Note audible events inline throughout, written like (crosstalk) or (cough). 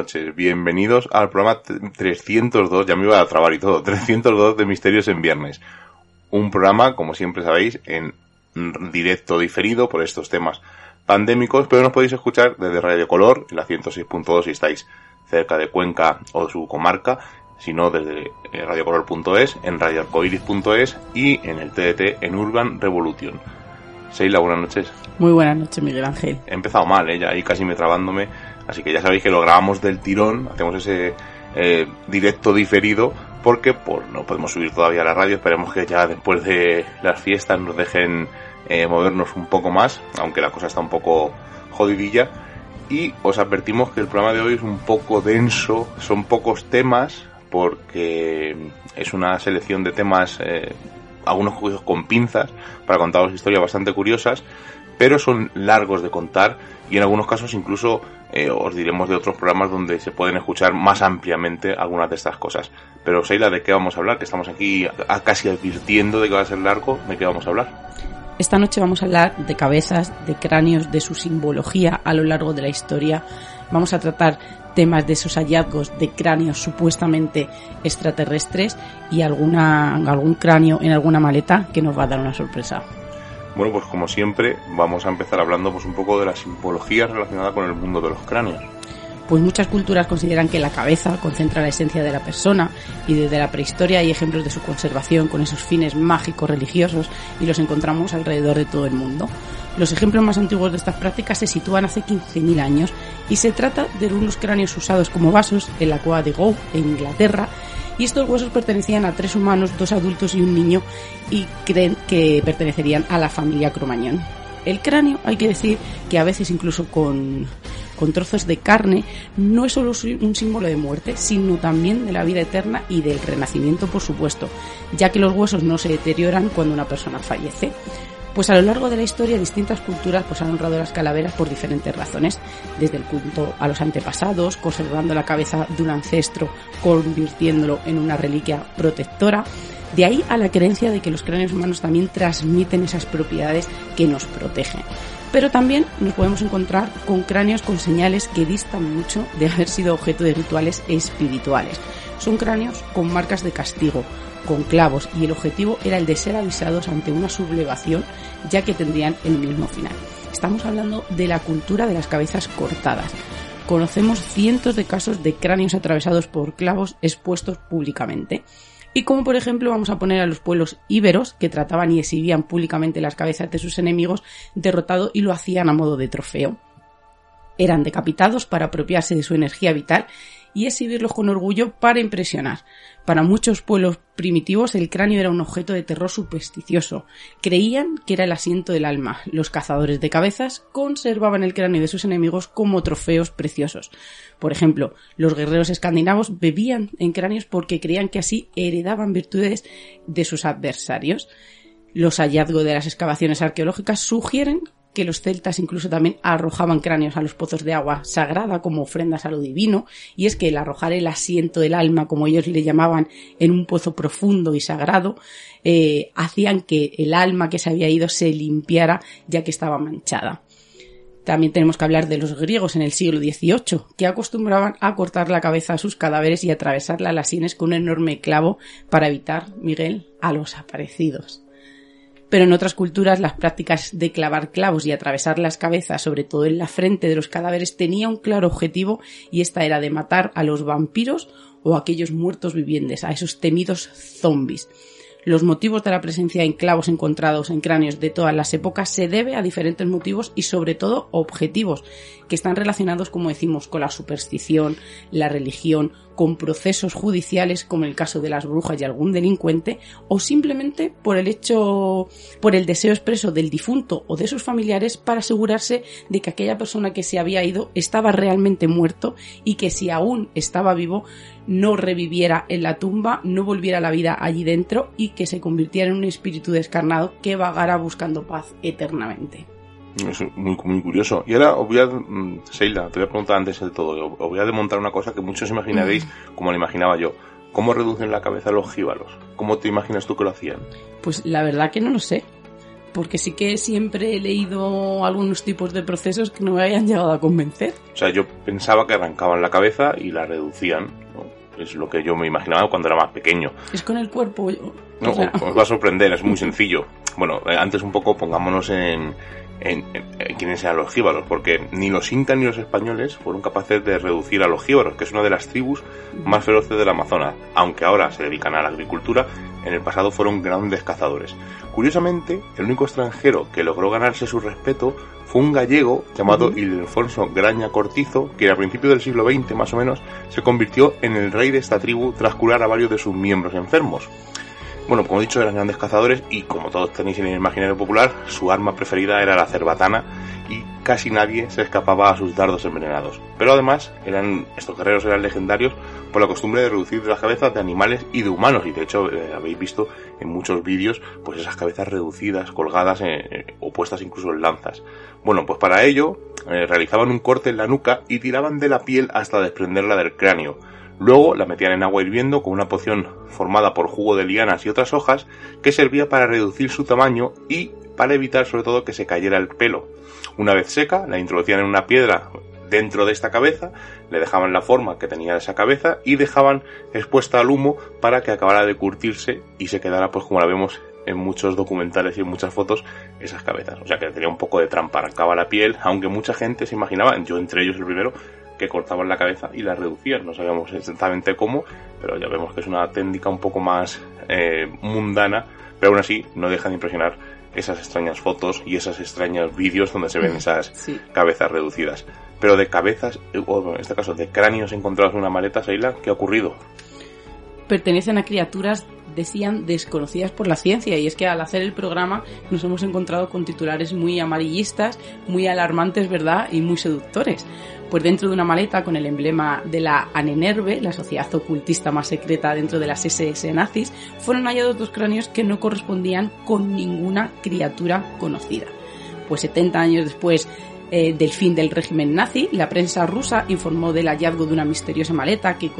noches. Bienvenidos al programa 302, ya me iba a trabar y todo, (laughs) 302 de Misterios en Viernes. Un programa, como siempre sabéis, en directo diferido por estos temas pandémicos, pero nos podéis escuchar desde Radio Color, en la 106.2 si estáis cerca de Cuenca o su comarca, sino desde eh, radiocolor.es, en radioarcoiris.es y en el TDT en Urban Revolution. Seila, buenas noches. Muy buenas noches, Miguel Ángel. He empezado mal, ¿eh? ya ahí casi me trabándome, así que ya sabéis que lo grabamos del tirón, hacemos ese eh, directo diferido, porque pues, no podemos subir todavía a la radio, esperemos que ya después de las fiestas nos dejen eh, movernos un poco más, aunque la cosa está un poco jodidilla. Y os advertimos que el programa de hoy es un poco denso, son pocos temas, porque es una selección de temas, eh, algunos con pinzas, para contaros historias bastante curiosas, pero son largos de contar y en algunos casos incluso eh, os diremos de otros programas donde se pueden escuchar más ampliamente algunas de estas cosas. Pero Seila, ¿de qué vamos a hablar? Que estamos aquí casi advirtiendo de que va a ser largo, ¿de qué vamos a hablar? Esta noche vamos a hablar de cabezas, de cráneos, de su simbología a lo largo de la historia. Vamos a tratar temas de esos hallazgos de cráneos supuestamente extraterrestres y algún cráneo en alguna maleta que nos va a dar una sorpresa. Bueno, pues como siempre vamos a empezar hablando pues un poco de la simbología relacionada con el mundo de los cráneos. Pues muchas culturas consideran que la cabeza concentra la esencia de la persona y desde la prehistoria hay ejemplos de su conservación con esos fines mágicos religiosos y los encontramos alrededor de todo el mundo. Los ejemplos más antiguos de estas prácticas se sitúan hace 15.000 años y se trata de unos cráneos usados como vasos en la cueva de Gow, en Inglaterra, y estos huesos pertenecían a tres humanos, dos adultos y un niño, y creen que pertenecerían a la familia Cromañón. El cráneo, hay que decir que a veces incluso con, con trozos de carne, no es solo un símbolo de muerte, sino también de la vida eterna y del renacimiento, por supuesto, ya que los huesos no se deterioran cuando una persona fallece. Pues a lo largo de la historia distintas culturas pues han honrado las calaveras por diferentes razones, desde el culto a los antepasados, conservando la cabeza de un ancestro, convirtiéndolo en una reliquia protectora, de ahí a la creencia de que los cráneos humanos también transmiten esas propiedades que nos protegen. Pero también nos podemos encontrar con cráneos con señales que distan mucho de haber sido objeto de rituales espirituales. Son cráneos con marcas de castigo, con clavos y el objetivo era el de ser avisados ante una sublevación ya que tendrían el mismo final. Estamos hablando de la cultura de las cabezas cortadas. Conocemos cientos de casos de cráneos atravesados por clavos expuestos públicamente. Y como por ejemplo vamos a poner a los pueblos íberos que trataban y exhibían públicamente las cabezas de sus enemigos derrotados y lo hacían a modo de trofeo. Eran decapitados para apropiarse de su energía vital y exhibirlos con orgullo para impresionar. Para muchos pueblos primitivos el cráneo era un objeto de terror supersticioso. Creían que era el asiento del alma. Los cazadores de cabezas conservaban el cráneo de sus enemigos como trofeos preciosos. Por ejemplo, los guerreros escandinavos bebían en cráneos porque creían que así heredaban virtudes de sus adversarios. Los hallazgos de las excavaciones arqueológicas sugieren que los celtas incluso también arrojaban cráneos a los pozos de agua sagrada como ofrendas a lo divino, y es que el arrojar el asiento del alma, como ellos le llamaban, en un pozo profundo y sagrado, eh, hacían que el alma que se había ido se limpiara ya que estaba manchada. También tenemos que hablar de los griegos en el siglo XVIII, que acostumbraban a cortar la cabeza a sus cadáveres y atravesarla a las sienes con un enorme clavo para evitar, Miguel, a los aparecidos pero en otras culturas las prácticas de clavar clavos y atravesar las cabezas, sobre todo en la frente de los cadáveres, tenía un claro objetivo y esta era de matar a los vampiros o a aquellos muertos vivientes, a esos temidos zombies. Los motivos de la presencia de clavos encontrados en cráneos de todas las épocas se debe a diferentes motivos y sobre todo objetivos que están relacionados, como decimos, con la superstición, la religión, con procesos judiciales como el caso de las brujas y algún delincuente o simplemente por el hecho por el deseo expreso del difunto o de sus familiares para asegurarse de que aquella persona que se había ido estaba realmente muerto y que si aún estaba vivo no reviviera en la tumba, no volviera la vida allí dentro y que se convirtiera en un espíritu descarnado que vagara buscando paz eternamente. Es muy, muy curioso. Y ahora os voy a, mm, Seila, te voy a preguntar antes de todo, os voy a demontar una cosa que muchos imaginaréis como lo imaginaba yo. ¿Cómo reducen la cabeza los jíbaros? ¿Cómo te imaginas tú que lo hacían? Pues la verdad que no lo sé. porque sí que siempre he leído algunos tipos de procesos que no me hayan llegado a convencer. O sea, yo pensaba que arrancaban la cabeza y la reducían. Es lo que yo me imaginaba cuando era más pequeño. Es con el cuerpo. No, os va a sorprender, es muy sencillo. Bueno, eh, antes un poco pongámonos en, en, quiénes eran los jíbaros, porque ni los incas ni los españoles fueron capaces de reducir a los jíbaros, que es una de las tribus más feroces del Amazonas, aunque ahora se dedican a la agricultura, en el pasado fueron grandes cazadores. Curiosamente, el único extranjero que logró ganarse su respeto fue un gallego llamado Ildefonso Graña Cortizo, que a principios del siglo XX más o menos se convirtió en el rey de esta tribu tras curar a varios de sus miembros enfermos. Bueno, como he dicho, eran grandes cazadores y como todos tenéis en el imaginario popular, su arma preferida era la cerbatana y casi nadie se escapaba a sus dardos envenenados. Pero además, estos guerreros eran legendarios por la costumbre de reducir las cabezas de animales y de humanos y de hecho eh, habéis visto en muchos vídeos pues esas cabezas reducidas, colgadas eh, o puestas incluso en lanzas. Bueno, pues para ello eh, realizaban un corte en la nuca y tiraban de la piel hasta desprenderla del cráneo Luego la metían en agua hirviendo con una poción formada por jugo de lianas y otras hojas que servía para reducir su tamaño y para evitar sobre todo que se cayera el pelo. Una vez seca, la introducían en una piedra dentro de esta cabeza, le dejaban la forma que tenía esa cabeza y dejaban expuesta al humo para que acabara de curtirse y se quedara pues como la vemos en muchos documentales y en muchas fotos esas cabezas. O sea que tenía un poco de trampa, arrancaba la piel, aunque mucha gente se imaginaba, yo entre ellos el primero, que cortaban la cabeza y la reducían. No sabíamos exactamente cómo, pero ya vemos que es una técnica un poco más eh, mundana, pero aún así no deja de impresionar esas extrañas fotos y esos extraños vídeos donde se ven (laughs) esas cabezas reducidas. Pero de cabezas, o en este caso de cráneos encontrados en una maleta, Seila, ¿qué ha ocurrido? Pertenecen a criaturas decían desconocidas por la ciencia y es que al hacer el programa nos hemos encontrado con titulares muy amarillistas, muy alarmantes, ¿verdad? Y muy seductores. Pues dentro de una maleta con el emblema de la Anenerve, la sociedad ocultista más secreta dentro de las SS nazis, fueron hallados dos cráneos que no correspondían con ninguna criatura conocida. Pues 70 años después eh, del fin del régimen nazi, la prensa rusa informó del hallazgo de una misteriosa maleta que,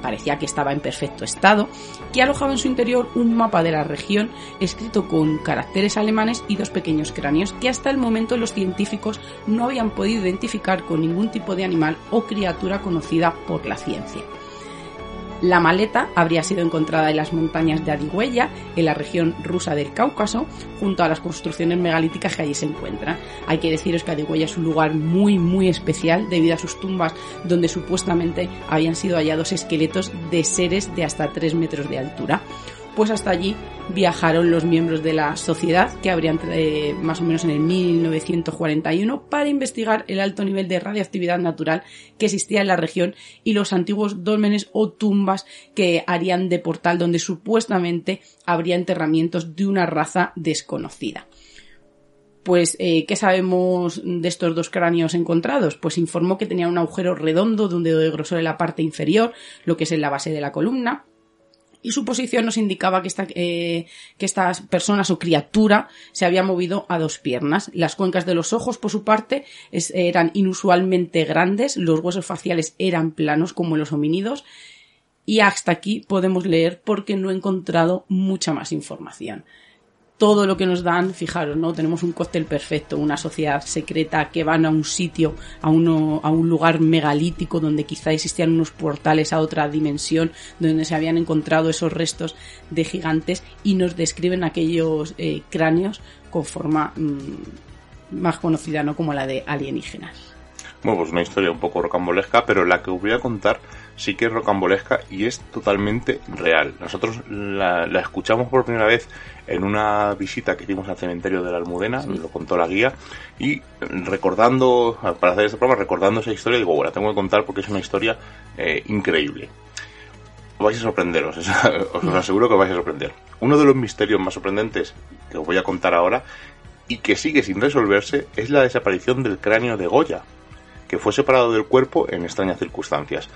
parecía que estaba en perfecto estado, que alojaba en su interior un mapa de la región escrito con caracteres alemanes y dos pequeños cráneos que hasta el momento los científicos no habían podido identificar con ningún tipo de animal o criatura conocida por la ciencia. La maleta habría sido encontrada en las montañas de Adigüeya, en la región rusa del Cáucaso, junto a las construcciones megalíticas que allí se encuentran. Hay que deciros que Adigüeya es un lugar muy, muy especial debido a sus tumbas donde supuestamente habían sido hallados esqueletos de seres de hasta 3 metros de altura pues hasta allí viajaron los miembros de la sociedad que habrían eh, más o menos en el 1941 para investigar el alto nivel de radioactividad natural que existía en la región y los antiguos dólmenes o tumbas que harían de portal donde supuestamente habría enterramientos de una raza desconocida. Pues, eh, ¿qué sabemos de estos dos cráneos encontrados? Pues informó que tenían un agujero redondo de un dedo de grosor en la parte inferior, lo que es en la base de la columna, y su posición nos indicaba que esta, eh, que estas personas o criatura se había movido a dos piernas. Las cuencas de los ojos, por su parte, eran inusualmente grandes, los huesos faciales eran planos como los homínidos, y hasta aquí podemos leer porque no he encontrado mucha más información todo lo que nos dan, fijaros, ¿no? Tenemos un cóctel perfecto, una sociedad secreta que van a un sitio, a, uno, a un lugar megalítico donde quizá existían unos portales a otra dimensión, donde se habían encontrado esos restos de gigantes y nos describen aquellos eh, cráneos con forma mm, más conocida, ¿no? Como la de alienígenas. Bueno, pues una historia un poco rocambolesca, pero la que os voy a contar sí que es rocambolesca y es totalmente real. Nosotros la, escuchamos por primera vez en una visita que hicimos al cementerio de la Almudena, nos lo contó la guía, y recordando, para hacer este programa, recordando esa historia, digo, bueno, la tengo que contar porque es una historia eh, increíble. Vais a sorprenderos, (laughs) os lo aseguro que os vais a sorprender. Uno de los misterios más sorprendentes que os voy a contar ahora y que sigue sin resolverse es la desaparición del cráneo de Goya, que fue separado del cuerpo en extrañas circunstancias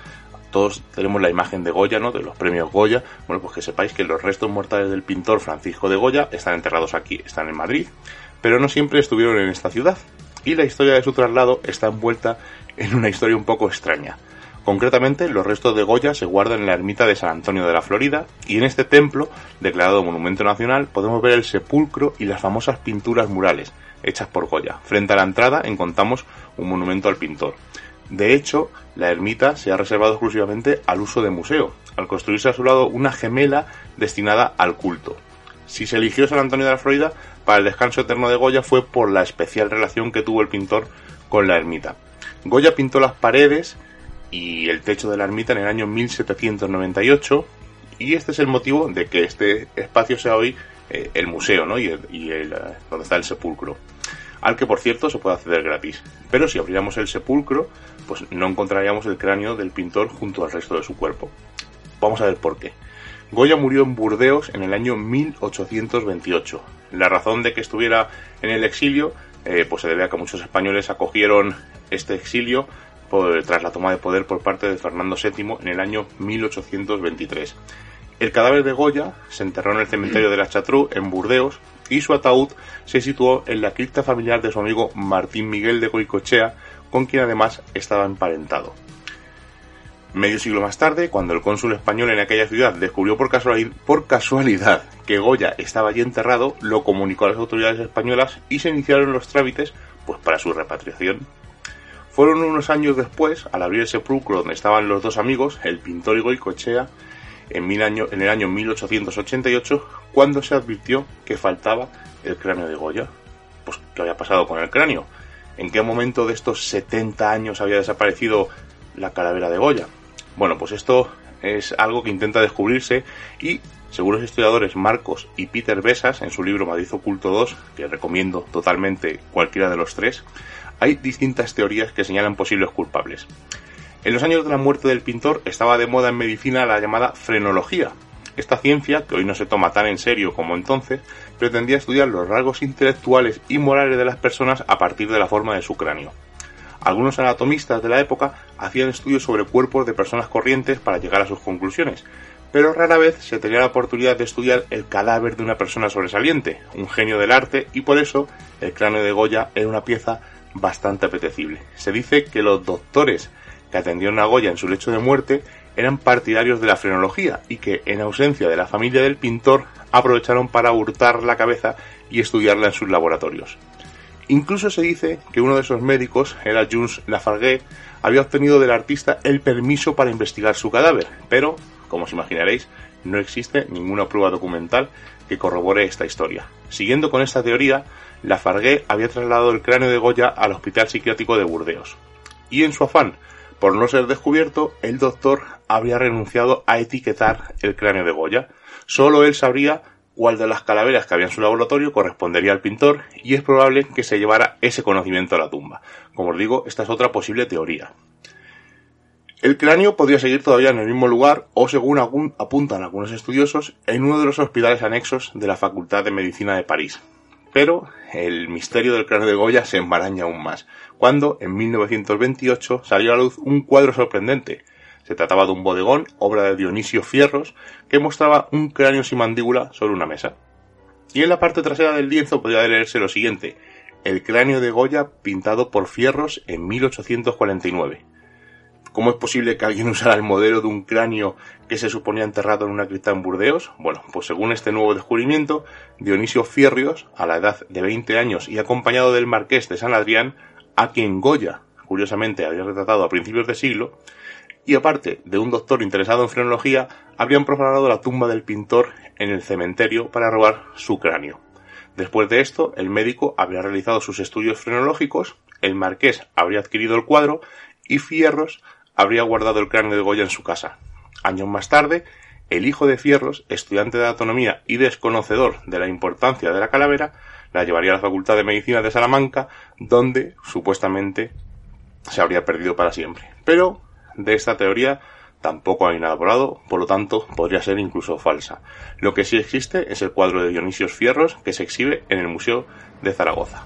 todos tenemos la imagen de Goya, ¿no? De los premios Goya. Bueno, pues que sepáis que los restos mortales del pintor Francisco de Goya están enterrados aquí, están en Madrid, pero no siempre estuvieron en esta ciudad. Y la historia de su traslado está envuelta en una historia un poco extraña. Concretamente, los restos de Goya se guardan en la ermita de San Antonio de la Florida y en este templo, declarado Monumento Nacional, podemos ver el sepulcro y las famosas pinturas murales hechas por Goya. Frente a la entrada encontramos un monumento al pintor. De hecho, la ermita se ha reservado exclusivamente al uso de museo, al construirse a su lado una gemela destinada al culto. Si se eligió San Antonio de la Florida para el descanso eterno de Goya fue por la especial relación que tuvo el pintor con la ermita. Goya pintó las paredes y el techo de la ermita en el año 1798 y este es el motivo de que este espacio sea hoy eh, el museo ¿no? y, el, eh, donde está el sepulcro al que por cierto se puede acceder gratis. Pero si abriéramos el sepulcro pues no encontraríamos el cráneo del pintor junto al resto de su cuerpo. Vamos a ver por qué. Goya murió en Burdeos en el año 1828 la razón de que estuviera en el exilio eh, pues se debe a que muchos españoles acogieron este exilio tras la toma de poder por parte de Fernando VII en el año 1823. El cadáver de Goya se enterró en el cementerio de la Chatrou, en Burdeos, y su ataúd se situó en la cripta familiar de su amigo Martín Miguel de Goicochea, con quien además estaba emparentado. Medio siglo más tarde, cuando el cónsul español en aquella ciudad descubrió por casualidad, que Goya estaba allí enterrado, lo comunicó a las autoridades españolas y se iniciaron los trámites pues, para su repatriación. Fueron unos años después, al abrir el sepulcro donde estaban los dos amigos, el pintor y Goicochea, en, el año 1888, cuando se advirtió que faltaba el cráneo de Goya. Pues, ¿qué había pasado con el cráneo? ¿En qué momento de estos 70 años había desaparecido la calavera de Goya? Bueno, pues esto es algo que intenta descubrirse y, según los historiadores Marcos y Peter Besas, en su libro Madrid Oculto 2, que recomiendo totalmente cualquiera de los tres, hay distintas teorías que señalan posibles culpables. En los años de la muerte del pintor estaba de moda en medicina la llamada frenología. Esta ciencia, que hoy no se toma tan en serio como entonces, pretendía estudiar los rasgos intelectuales y morales de las personas a partir de la forma de su cráneo. Algunos anatomistas de la época hacían estudios sobre cuerpos de personas corrientes para llegar a sus conclusiones, pero rara vez se tenía la oportunidad de estudiar el cadáver de una persona sobresaliente, un genio del arte, y por eso el cráneo de Goya era una pieza bastante apetecible. Se dice que los doctores que atendieron a Goya en su lecho de muerte eran partidarios de la frenología y que, en ausencia de la familia del pintor, aprovecharon para hurtar la cabeza y estudiarla en sus laboratorios. Incluso se dice que uno de esos médicos, era Jules Lafargue, había obtenido del artista el permiso para investigar su cadáver, pero, como os imaginaréis, no existe ninguna prueba documental que corrobore esta historia. Siguiendo con esta teoría, Lafargue había trasladado el cráneo de Goya al Hospital Psiquiátrico de Burdeos. Y en su afán por no ser descubierto, el doctor habría renunciado a etiquetar el cráneo de Goya. Solo él sabría cuál de las calaveras que había en su laboratorio correspondería al pintor y es probable que se llevara ese conocimiento a la tumba. Como os digo, esta es otra posible teoría. El cráneo podría seguir todavía en el mismo lugar o, según apuntan algunos estudiosos, en uno de los hospitales anexos de la Facultad de Medicina de París. Pero el misterio del cráneo de Goya se enmaraña aún más, cuando en 1928 salió a la luz un cuadro sorprendente. Se trataba de un bodegón, obra de Dionisio Fierros, que mostraba un cráneo sin mandíbula sobre una mesa. Y en la parte trasera del lienzo podía leerse lo siguiente: El cráneo de Goya pintado por Fierros en 1849. ¿Cómo es posible que alguien (laughs) usara el modelo de un cráneo que se suponía enterrado en una cripta en Burdeos? Bueno, pues según este nuevo descubrimiento, Dionisio Fierrios, a la edad de 20 años y acompañado del marqués de San Adrián, a quien Goya, curiosamente, había retratado a principios de siglo, y aparte de un doctor interesado en frenología, habrían profanado la tumba del pintor en el cementerio para robar su cráneo. Después de esto, el médico habría realizado sus estudios frenológicos, el marqués habría adquirido el cuadro y Fierros habría guardado el cráneo de Goya en su casa. Años más tarde, el hijo de Fierros, estudiante de anatomía y desconocedor de la importancia de la calavera, la llevaría a la Facultad de Medicina de Salamanca, donde supuestamente se habría perdido para siempre. Pero de esta teoría tampoco hay nada probado, por lo tanto podría ser incluso falsa. Lo que sí existe es el cuadro de Dionisios Fierros que se exhibe en el Museo de Zaragoza.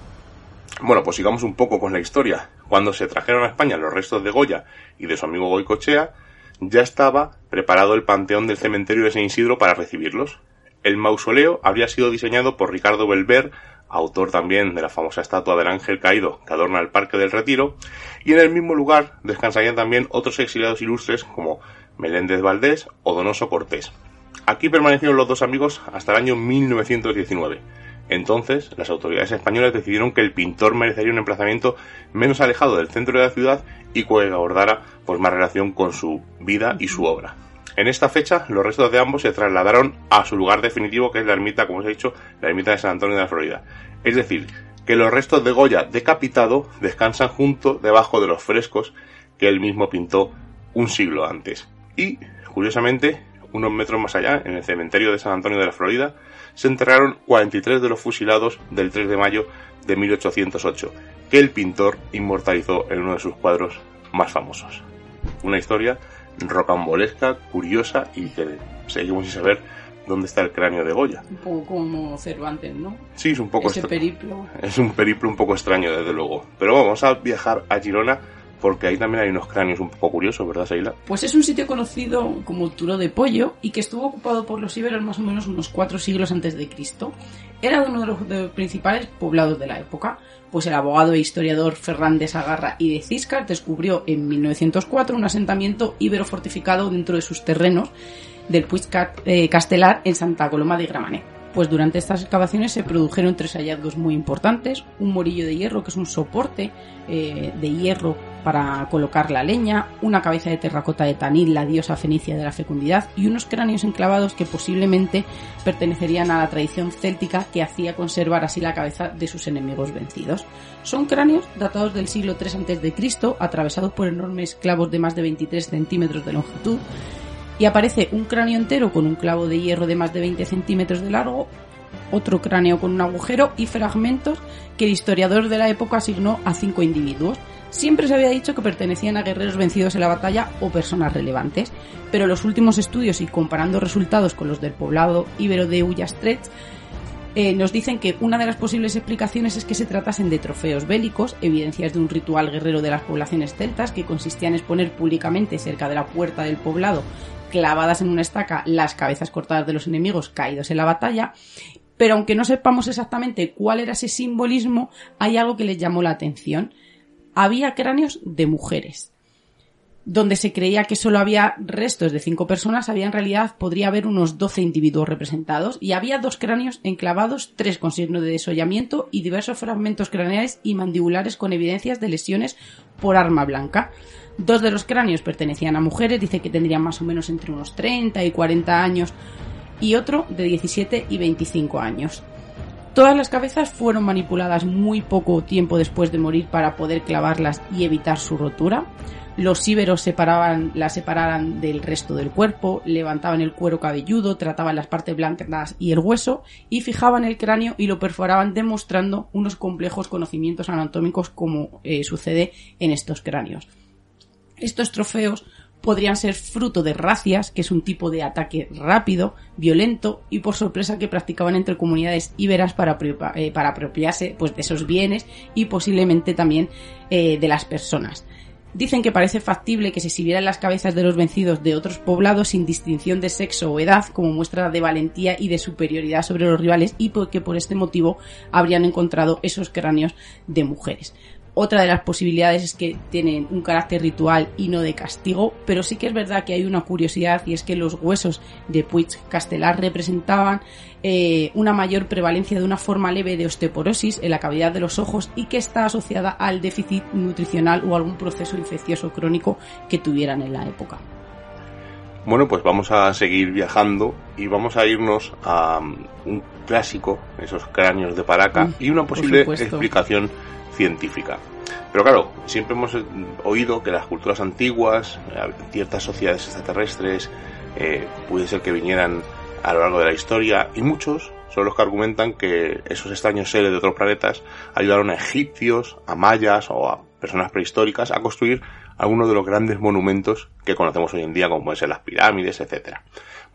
Bueno, pues sigamos un poco con la historia. Cuando se trajeron a España los restos de Goya y de su amigo Goicochea, ya estaba preparado el panteón del cementerio de San Isidro para recibirlos. El mausoleo habría sido diseñado por Ricardo Belver autor también de la famosa estatua del ángel caído que adorna el Parque del Retiro, y en el mismo lugar descansarían también otros exiliados ilustres como Meléndez Valdés o Donoso Cortés. Aquí permanecieron los dos amigos hasta el año 1919. Entonces, las autoridades españolas decidieron que el pintor merecería un emplazamiento menos alejado del centro de la ciudad y que abordara pues, más relación con su vida y su obra. En esta fecha, los restos de ambos se trasladaron a su lugar definitivo, que es la ermita, como os he dicho, la ermita de San Antonio de la Florida. Es decir, que los restos de Goya decapitado descansan junto debajo de los frescos que él mismo pintó un siglo antes. Y, curiosamente, unos metros más allá, en el cementerio de San Antonio de la Florida, se enterraron 43 de los fusilados del 3 de mayo de 1808, que el pintor inmortalizó en uno de sus cuadros más famosos. Una historia rocambolesca, curiosa y que seguimos sin saber dónde está el cráneo de Goya. Un poco como Cervantes, ¿no? Sí, es un poco Ese periplo. (laughs) Es un periplo un poco extraño, desde luego. Pero vamos a viajar a Girona porque ahí también hay unos cráneos un poco curiosos, ¿verdad, Seila? Pues es un sitio conocido como Turo de Pollo y que estuvo ocupado por los íberos más o menos unos cuatro siglos antes de Cristo. Era uno de los, principales poblados de la época, pues el abogado e historiador Ferran de Sagarra y de Ciscar descubrió en 1904 un asentamiento íbero fortificado dentro de sus terrenos del Puig eh, Castelar en Santa Coloma de Gramanet. Pues durante estas excavaciones se produjeron tres hallazgos muy importantes. Un morillo de hierro, que es un soporte eh, de hierro para colocar la leña, una cabeza de terracota de Tanit, la diosa fenicia de la fecundidad, y unos cráneos enclavados que posiblemente pertenecerían a la tradición céltica que hacía conservar así la cabeza de sus enemigos vencidos. Son cráneos datados del siglo III a.C., atravesados por enormes clavos de más de 23 centímetros de longitud, y aparece un cráneo entero con un clavo de hierro de más de 20 centímetros de largo, otro cráneo con un agujero y fragmentos que el historiador de la época asignó a cinco individuos. Siempre se había dicho que pertenecían a guerreros vencidos en la batalla o personas relevantes, pero los últimos estudios y comparando resultados con los del poblado íbero de Ullastret, eh, nos dicen que una de las posibles explicaciones es que se tratasen de trofeos bélicos, evidencias de un ritual guerrero de las poblaciones celtas que consistía en exponer públicamente cerca de la puerta del poblado clavadas en una estaca las cabezas cortadas de los enemigos caídos en la batalla, pero aunque no sepamos exactamente cuál era ese simbolismo, hay algo que les llamó la atención. Había cráneos de mujeres. Donde se creía que solo había restos de cinco personas, había en realidad podría haber unos doce individuos representados y había dos cráneos enclavados, tres con signo de desollamiento y diversos fragmentos craneales y mandibulares con evidencias de lesiones por arma blanca. Dos de los cráneos pertenecían a mujeres, dice que tendrían más o menos entre unos 30 y 40 años, y otro de 17 y 25 años. Todas las cabezas fueron manipuladas muy poco tiempo después de morir para poder clavarlas y evitar su rotura. Los íberos separaban, las separaban del resto del cuerpo, levantaban el cuero cabelludo, trataban las partes blancas y el hueso y fijaban el cráneo y lo perforaban demostrando unos complejos conocimientos anatómicos como eh, sucede en estos cráneos. Estos trofeos podrían ser fruto de racias, que es un tipo de ataque rápido, violento y por sorpresa que practicaban entre comunidades íberas para, eh, apropiarse pues, de esos bienes y posiblemente también eh, de las personas. Dicen que parece factible que se exhibieran las cabezas de los vencidos de otros poblados sin distinción de sexo o edad como muestra de valentía y de superioridad sobre los rivales y que por este motivo habrían encontrado esos cráneos de mujeres. Otra de las posibilidades es que tienen un carácter ritual y no de castigo, pero sí que es verdad que hay una curiosidad y es que los huesos de Puig Castelar representaban eh, una mayor prevalencia de una forma leve de osteoporosis en la cavidad de los ojos y que está asociada al déficit nutricional o algún proceso infeccioso crónico que tuvieran en la época. Bueno, pues vamos a seguir viajando y vamos a irnos a um, un clásico, esos cráneos de Paraca, y una posible explicación científica. Pero claro, siempre hemos oído que las culturas antiguas, eh, ciertas sociedades extraterrestres, eh, puede ser que vinieran a lo largo de la historia, y muchos son los que argumentan que esos extraños seres de otros planetas ayudaron a egipcios, a mayas o a personas prehistóricas a construir algunos de los grandes monumentos que conocemos hoy en día, como pueden ser las pirámides, etcétera.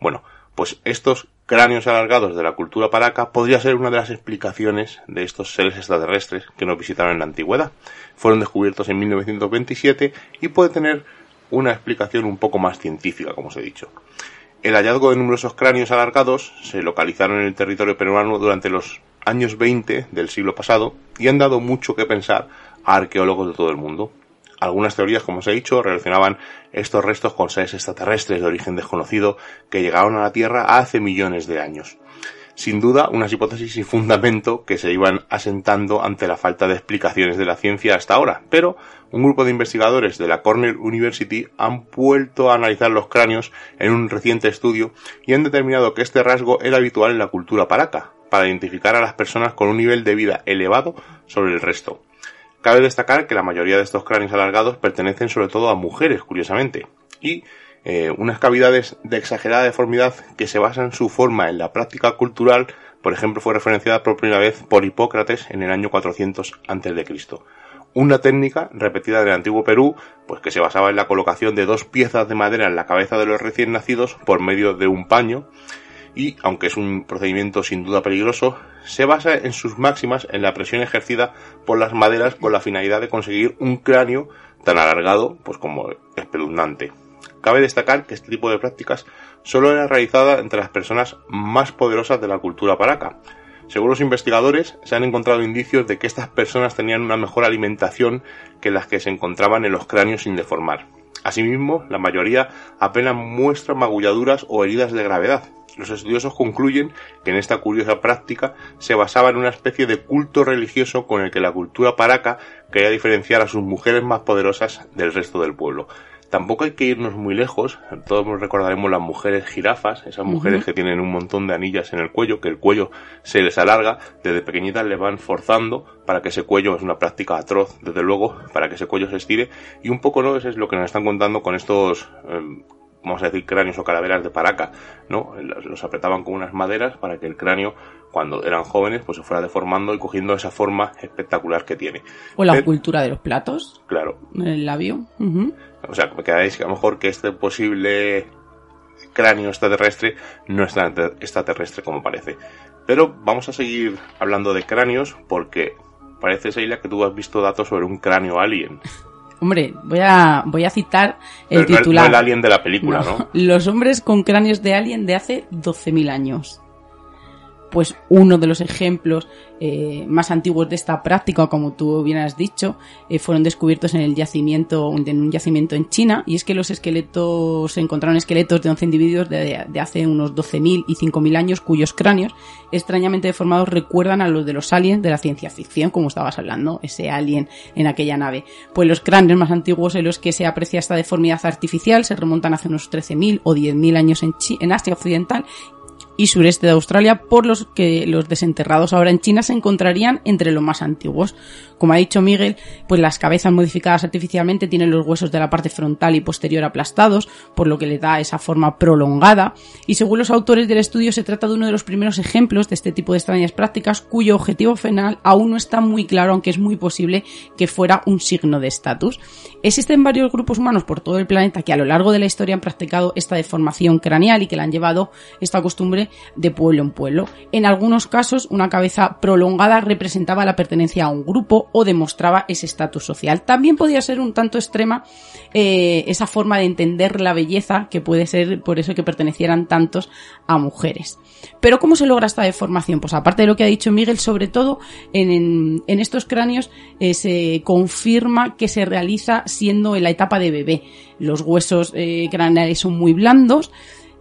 Bueno, pues estos cráneos alargados de la cultura paraca podría ser una de las explicaciones de estos seres extraterrestres que nos visitaron en la antigüedad. Fueron descubiertos en 1927 y puede tener una explicación un poco más científica, como os he dicho. El hallazgo de numerosos cráneos alargados se localizaron en el territorio peruano durante los años 20 del siglo pasado y han dado mucho que pensar a arqueólogos de todo el mundo. Algunas teorías, como os he dicho, relacionaban estos restos con seres extraterrestres de origen desconocido que llegaron a la Tierra hace millones de años. Sin duda, unas hipótesis sin fundamento que se iban asentando ante la falta de explicaciones de la ciencia hasta ahora, pero un grupo de investigadores de la Cornell University han vuelto a analizar los cráneos en un reciente estudio y han determinado que este rasgo era habitual en la cultura paraca, para identificar a las personas con un nivel de vida elevado sobre el resto. Cabe destacar que la mayoría de estos cráneos alargados pertenecen sobre todo a mujeres, curiosamente, y eh, unas cavidades de exagerada deformidad que se basan su forma en la práctica cultural, por ejemplo, fue referenciada por primera vez por Hipócrates en el año 400 a.C. Una técnica repetida en el antiguo Perú, pues que se basaba en la colocación de dos piezas de madera en la cabeza de los recién nacidos por medio de un paño, y, aunque es un procedimiento sin duda peligroso, se basa en sus máximas en la presión ejercida por las maderas con la finalidad de conseguir un cráneo tan alargado pues como espeluznante. Cabe destacar que este tipo de prácticas solo era realizada entre las personas más poderosas de la cultura paraca. Según los investigadores, se han encontrado indicios de que estas personas tenían una mejor alimentación que las que se encontraban en los cráneos sin deformar. Asimismo, la mayoría apenas muestra magulladuras o heridas de gravedad, los estudiosos concluyen que en esta curiosa práctica se basaba en una especie de culto religioso con el que la cultura paraca quería diferenciar a sus mujeres más poderosas del resto del pueblo. Tampoco hay que irnos muy lejos, todos recordaremos las mujeres jirafas, esas mujeres que tienen un montón de anillas en el cuello, que el cuello se les alarga, desde pequeñitas le van forzando para que ese cuello, es una práctica atroz, desde luego, para que ese cuello se estire, y un poco no, eso es lo que nos están contando con estos em, vamos a decir, cráneos o calaveras de paraca, ¿no? Los apretaban con unas maderas para que el cráneo, cuando eran jóvenes, pues se fuera deformando y cogiendo esa forma espectacular que tiene. O la cultura de los platos. Claro. El labio. O sea, me quedáis que a lo mejor que este posible cráneo extraterrestre no es tan extraterrestre como parece. Pero vamos a seguir hablando de cráneos porque parece, Seila, que tú has visto datos sobre un cráneo alien. (laughs) Hombre, voy a, voy a citar el titular. No el alien de la película, ¿no? Los hombres con cráneos de alien de hace 12.000 años pues uno de los ejemplos eh, más antiguos de esta práctica, como tú bien has dicho, eh, fueron descubiertos en el yacimiento, en un yacimiento en China, y es que los esqueletos, se encontraron esqueletos de 11 individuos de, hace unos 12.000 y 5.000 años, cuyos cráneos, extrañamente deformados, recuerdan a los de los aliens de la ciencia ficción, como estabas hablando, ese alien en aquella nave. Pues los cráneos más antiguos en los que se aprecia esta deformidad artificial se remontan hace unos 13.000 o 10.000 años en, en Asia Occidental y sureste de Australia, por los que los desenterrados ahora en China se encontrarían entre los más antiguos. Como ha dicho Miguel, pues las cabezas modificadas artificialmente tienen los huesos de la parte frontal y posterior aplastados, por lo que le da esa forma prolongada, y según los autores del estudio se trata de uno de los primeros ejemplos de este tipo de extrañas prácticas cuyo objetivo final aún no está muy claro, aunque es muy posible que fuera un signo de estatus. Existen varios grupos humanos por todo el planeta que a lo largo de la historia han practicado esta deformación craneal y que le han llevado esta costumbre de pueblo en pueblo. En algunos casos, una cabeza prolongada representaba la pertenencia a un grupo o demostraba ese estatus social. También podía ser un tanto extrema eh, esa forma de entender la belleza, que puede ser por eso que pertenecieran tantos a mujeres. Pero ¿cómo se logra esta deformación? Pues aparte de lo que ha dicho Miguel, sobre todo en, estos cráneos eh, se confirma que se realiza siendo en la etapa de bebé. Los huesos eh, craneales son muy blandos,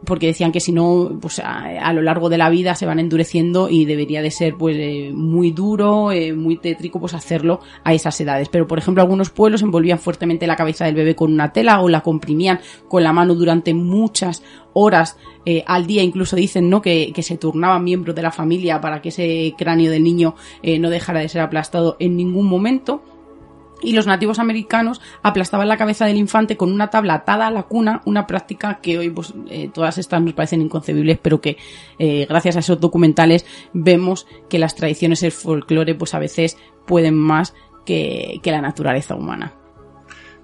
porque decían que si no, pues a, lo largo de la vida se van endureciendo y debería de ser pues eh, muy duro, eh, muy tétrico pues hacerlo a esas edades. Pero por ejemplo algunos pueblos envolvían fuertemente la cabeza del bebé con una tela o la comprimían con la mano durante muchas horas eh, al día, incluso dicen ¿no? Que, que, se turnaban miembros de la familia para que ese cráneo del niño no dejara de ser aplastado en ningún momento y los nativos americanos aplastaban la cabeza del infante con una tabla atada a la cuna, una práctica que hoy pues, eh, todas estas nos parecen inconcebibles, pero que eh, gracias a esos documentales vemos que las tradiciones, el folclore, pues a veces pueden más que, que la naturaleza humana.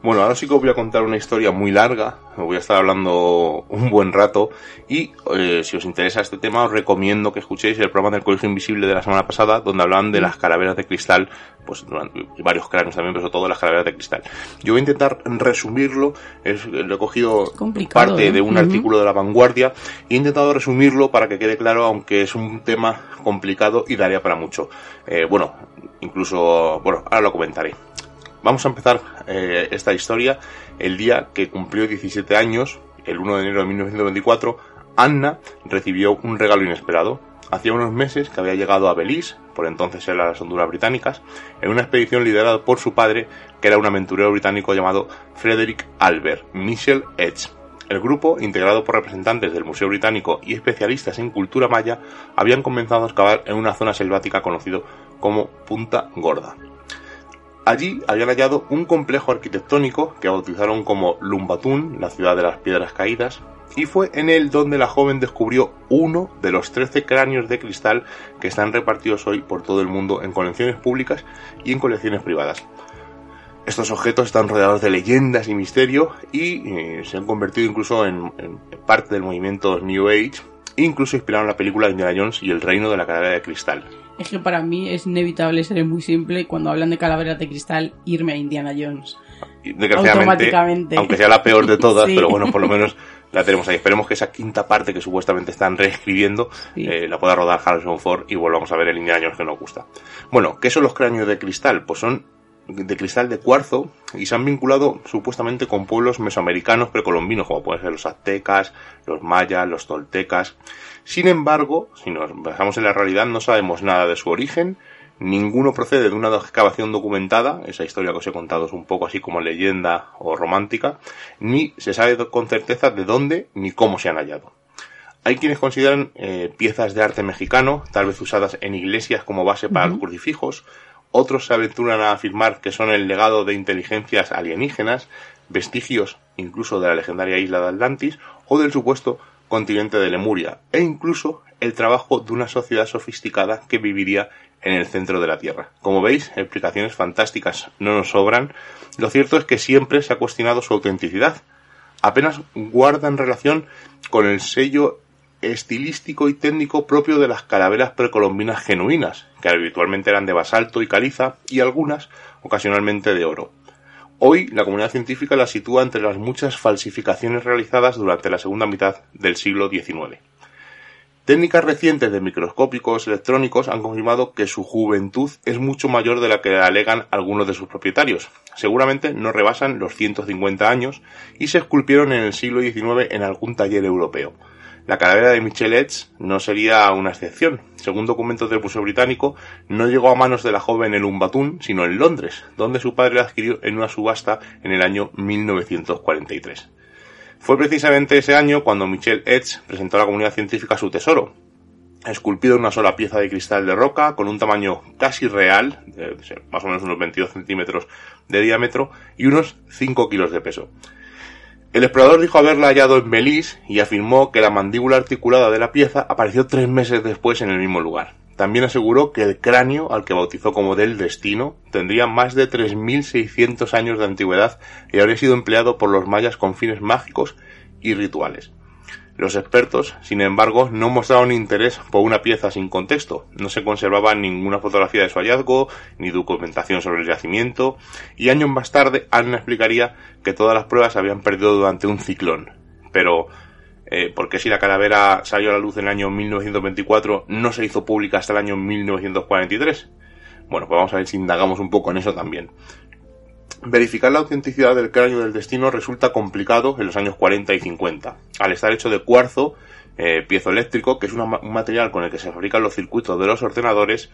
Bueno, ahora sí que os voy a contar una historia muy larga, os voy a estar hablando un buen rato. Y eh, si os interesa este tema os recomiendo que escuchéis el programa del Colegio Invisible de la semana pasada donde hablaban de las calaveras de cristal, pues durante varios cráneos también, pero sobre todo las calaveras de cristal. Yo voy a intentar resumirlo, es, lo he cogido parte de un artículo de la vanguardia. Y he intentado resumirlo para que quede claro, aunque es un tema complicado y daría para mucho. Eh, bueno, incluso, bueno, ahora lo comentaré. Vamos a empezar eh, esta historia el día que cumplió 17 años, el 1 de enero de 1924, Anna recibió un regalo inesperado. Hacía unos meses que había llegado a Belice, por entonces eran las Honduras británicas, en una expedición liderada por su padre, que era un aventurero británico llamado Frederick Albert Michel Edge. El grupo, integrado por representantes del Museo Británico y especialistas en cultura maya, habían comenzado a excavar en una zona selvática conocido como Punta Gorda. Allí habían hallado un complejo arquitectónico que bautizaron como Lumbatún, la ciudad de las piedras caídas, y fue en él donde la joven descubrió uno de los 13 cráneos de cristal que están repartidos hoy por todo el mundo en colecciones públicas y en colecciones privadas. Estos objetos están rodeados de leyendas y misterio y eh, se han convertido incluso en, parte del movimiento New Age incluso inspiraron la película Indiana Jones y el reino de la calavera de cristal. Es que para mí es inevitable ser muy simple cuando hablan de calaveras de cristal irme a Indiana Jones. Automáticamente. Aunque sea la peor de todas, (laughs) pero bueno, por lo menos la tenemos ahí. Esperemos que esa quinta parte que supuestamente están reescribiendo eh, la pueda rodar Harrison Ford y volvamos a ver el Indiana Jones que nos gusta. Bueno, ¿qué son los cráneos de cristal? Pues son de cristal de cuarzo y se han vinculado supuestamente con pueblos mesoamericanos precolombinos, como pueden ser los aztecas, los mayas, los toltecas. Sin embargo, si nos basamos en la realidad, no sabemos nada de su origen, ninguno procede de una excavación documentada, esa historia que os he contado es un poco así como leyenda o romántica, ni se sabe con certeza de dónde ni cómo se han hallado. Hay quienes consideran eh, piezas de arte mexicano, tal vez usadas en iglesias como base para los crucifijos, otros se aventuran a afirmar que son el legado de inteligencias alienígenas, vestigios incluso de la legendaria isla de Atlantis o del supuesto continente de Lemuria, e incluso el trabajo de una sociedad sofisticada que viviría en el centro de la Tierra. Como veis, explicaciones fantásticas no nos sobran. Lo cierto es que siempre se ha cuestionado su autenticidad. Apenas guardan relación con el sello estilístico y técnico propio de las calaveras precolombinas genuinas, que habitualmente eran de basalto y caliza, y algunas ocasionalmente de oro. Hoy la comunidad científica la sitúa entre las muchas falsificaciones realizadas durante la segunda mitad del siglo XIX. Técnicas recientes de microscópicos electrónicos han confirmado que su juventud es mucho mayor de la que alegan algunos de sus propietarios. Seguramente no rebasan los 150 años y se esculpieron en el siglo XIX en algún taller europeo. La calavera de Michelet no sería una excepción. Según documentos del Museo Británico, no llegó a manos de la joven en Umbatún, sino en Londres, donde su padre la adquirió en una subasta en el año 1943. Fue precisamente ese año cuando Michel Edge presentó a la comunidad científica su tesoro, esculpido en una sola pieza de cristal de roca con un tamaño casi real, más o menos unos 22 centímetros de diámetro y unos 5 kilos de peso. El explorador dijo haberla hallado en Belice y afirmó que la mandíbula articulada de la pieza apareció tres meses después en el mismo lugar. También aseguró que el cráneo, al que bautizó como del destino, tendría más de 3.600 años de antigüedad y habría sido empleado por los mayas con fines mágicos y rituales. Los expertos, sin embargo, no mostraron interés por una pieza sin contexto. No se conservaba ninguna fotografía de su hallazgo, ni documentación sobre el yacimiento, y años más tarde Anna explicaría que todas las pruebas habían perdido durante un ciclón. Pero, eh, ¿por qué si la calavera salió a la luz en el año 1924 no se hizo pública hasta el año 1943? Bueno, pues vamos a ver si indagamos un poco en eso también. Verificar la autenticidad del cráneo del destino resulta complicado en los años 40 y 50. Al estar hecho de cuarzo, eh, piezoeléctrico, que es un material con el que se fabrican los circuitos de los ordenadores,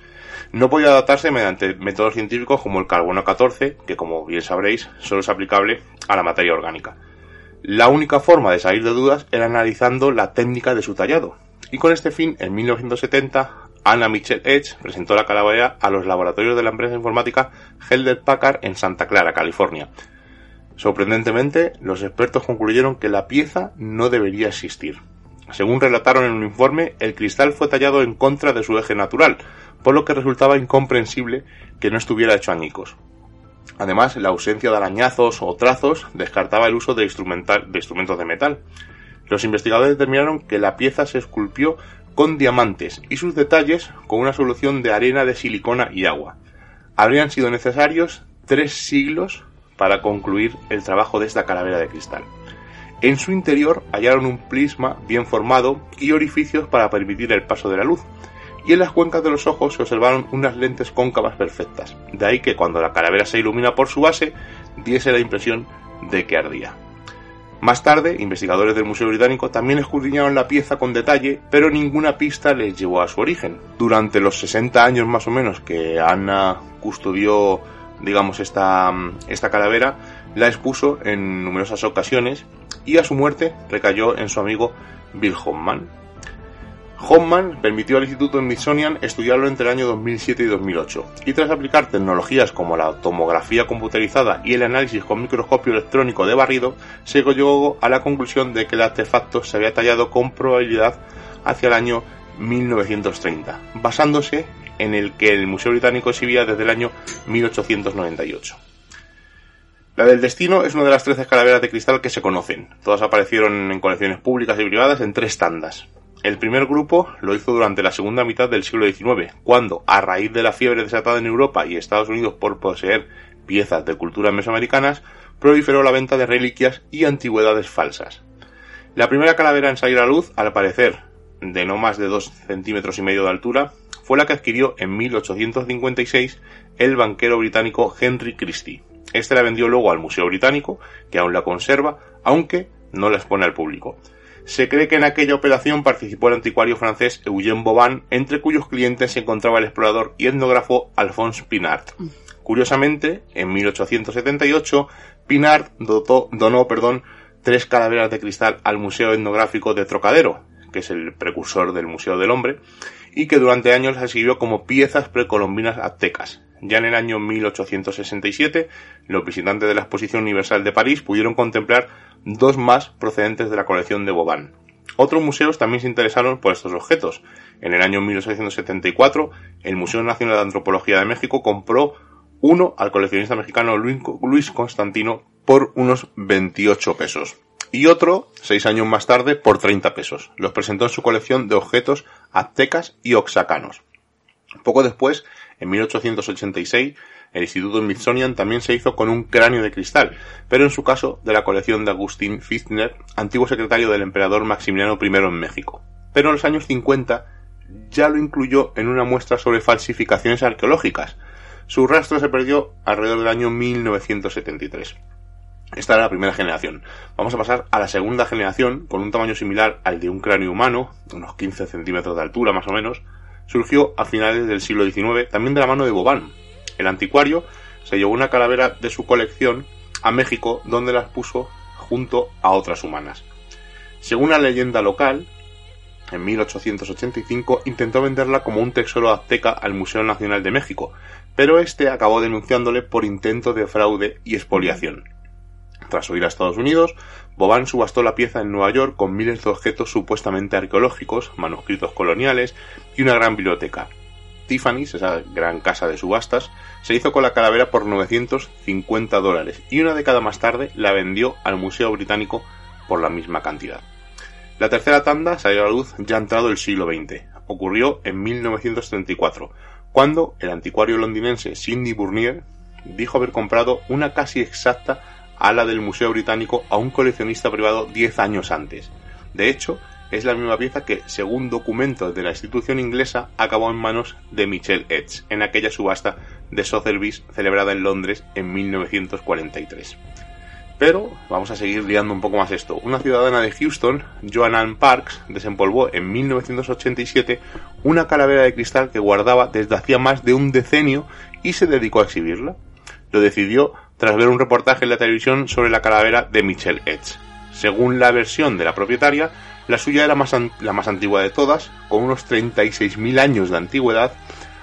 no podía adaptarse mediante métodos científicos como el carbono 14, que como bien sabréis, solo es aplicable a la materia orgánica. La única forma de salir de dudas era analizando la técnica de su tallado. Y con este fin, en 1970, Anna Mitchell Edge presentó la calavera a los laboratorios de la empresa informática Helder Packard en Santa Clara, California. Sorprendentemente, los expertos concluyeron que la pieza no debería existir. Según relataron en un informe, el cristal fue tallado en contra de su eje natural, por lo que resultaba incomprensible que no estuviera hecho añicos. Además, la ausencia de arañazos o trazos descartaba el uso de instrumentos de metal. Los investigadores determinaron que la pieza se esculpió con diamantes y sus detalles con una solución de arena de silicona y agua. Habrían sido necesarios tres siglos para concluir el trabajo de esta calavera de cristal. En su interior hallaron un prisma bien formado y orificios para permitir el paso de la luz, y en las cuencas de los ojos se observaron unas lentes cóncavas perfectas, de ahí que cuando la calavera se ilumina por su base diese la impresión de que ardía. Más tarde, investigadores del Museo Británico también escudriñaron la pieza con detalle, pero ninguna pista les llevó a su origen. Durante los 60 años más o menos que Anna custodió, digamos, esta, esta calavera, la expuso en numerosas ocasiones y a su muerte recayó en su amigo Bill Hoffman. Hoffman permitió al Instituto Smithsonian estudiarlo entre el año 2007 y 2008, y tras aplicar tecnologías como la tomografía computerizada y el análisis con microscopio electrónico de barrido, se llegó a la conclusión de que el artefacto se había tallado con probabilidad hacia el año 1930, basándose en el que el Museo Británico exhibía desde el año 1898. La del destino es una de las 13 calaveras de cristal que se conocen. Todas aparecieron en colecciones públicas y privadas en tres tandas. El primer grupo lo hizo durante la segunda mitad del siglo XIX, cuando, a raíz de la fiebre desatada en Europa y Estados Unidos por poseer piezas de culturas mesoamericanas, proliferó la venta de reliquias y antigüedades falsas. La primera calavera en salir a luz, al parecer de no más de dos centímetros y medio de altura, fue la que adquirió en 1856 el banquero británico Henry Christie. Este la vendió luego al Museo Británico, que aún la conserva, aunque no la expone al público. Se cree que en aquella operación participó el anticuario francés Eugène Boban, entre cuyos clientes se encontraba el explorador y etnógrafo Alphonse Pinard. Curiosamente, en 1878, Pinard donó perdón, tres calaveras de cristal al Museo Etnográfico de Trocadero, que es el precursor del Museo del Hombre, y que durante años las exhibió como piezas precolombinas aztecas. Ya en el año 1867, los visitantes de la Exposición Universal de París pudieron contemplar dos más procedentes de la colección de Boban. Otros museos también se interesaron por estos objetos. En el año 1874, el Museo Nacional de Antropología de México compró uno al coleccionista mexicano Luis Constantino por unos 28 pesos. Y otro, seis años más tarde, por 30 pesos. Los presentó en su colección de objetos aztecas y oxacanos. Poco después, en 1886, el Instituto Smithsonian también se hizo con un cráneo de cristal, pero en su caso de la colección de Agustín Fichtner, antiguo secretario del emperador Maximiliano I en México. Pero en los años 50 ya lo incluyó en una muestra sobre falsificaciones arqueológicas. Su rastro se perdió alrededor del año 1973. Esta era la primera generación. Vamos a pasar a la segunda generación, con un tamaño similar al de un cráneo humano, unos 15 centímetros de altura más o menos, surgió a finales del siglo XIX, también de la mano de Boban. El anticuario se llevó una calavera de su colección a México, donde las puso junto a otras humanas. Según la leyenda local, en 1885 intentó venderla como un tesoro azteca al Museo Nacional de México, pero este acabó denunciándole por intento de fraude y expoliación. Tras huir a Estados Unidos, Boban subastó la pieza en Nueva York con miles de objetos supuestamente arqueológicos, manuscritos coloniales y una gran biblioteca. Tiffany's, esa gran casa de subastas, se hizo con la calavera por 950 dólares y una década más tarde la vendió al Museo Británico por la misma cantidad. La tercera tanda salió a la luz ya entrado el siglo XX. Ocurrió en 1934, cuando el anticuario londinense Sidney Burnier dijo haber comprado una casi exacta a la del Museo Británico a un coleccionista privado 10 años antes. De hecho, es la misma pieza que, según documentos de la institución inglesa, acabó en manos de Michel Edge en aquella subasta de Sotheby's celebrada en Londres en 1943. Pero vamos a seguir liando un poco más esto. Una ciudadana de Houston, Joanna Ann Parks, desempolvó en 1987 una calavera de cristal que guardaba desde hacía más de un decenio y se dedicó a exhibirla. Lo decidió tras ver un reportaje en la televisión sobre la calavera de Michelle Edge. Según la versión de la propietaria, la suya era la más antigua de todas, con unos 36.000 años de antigüedad,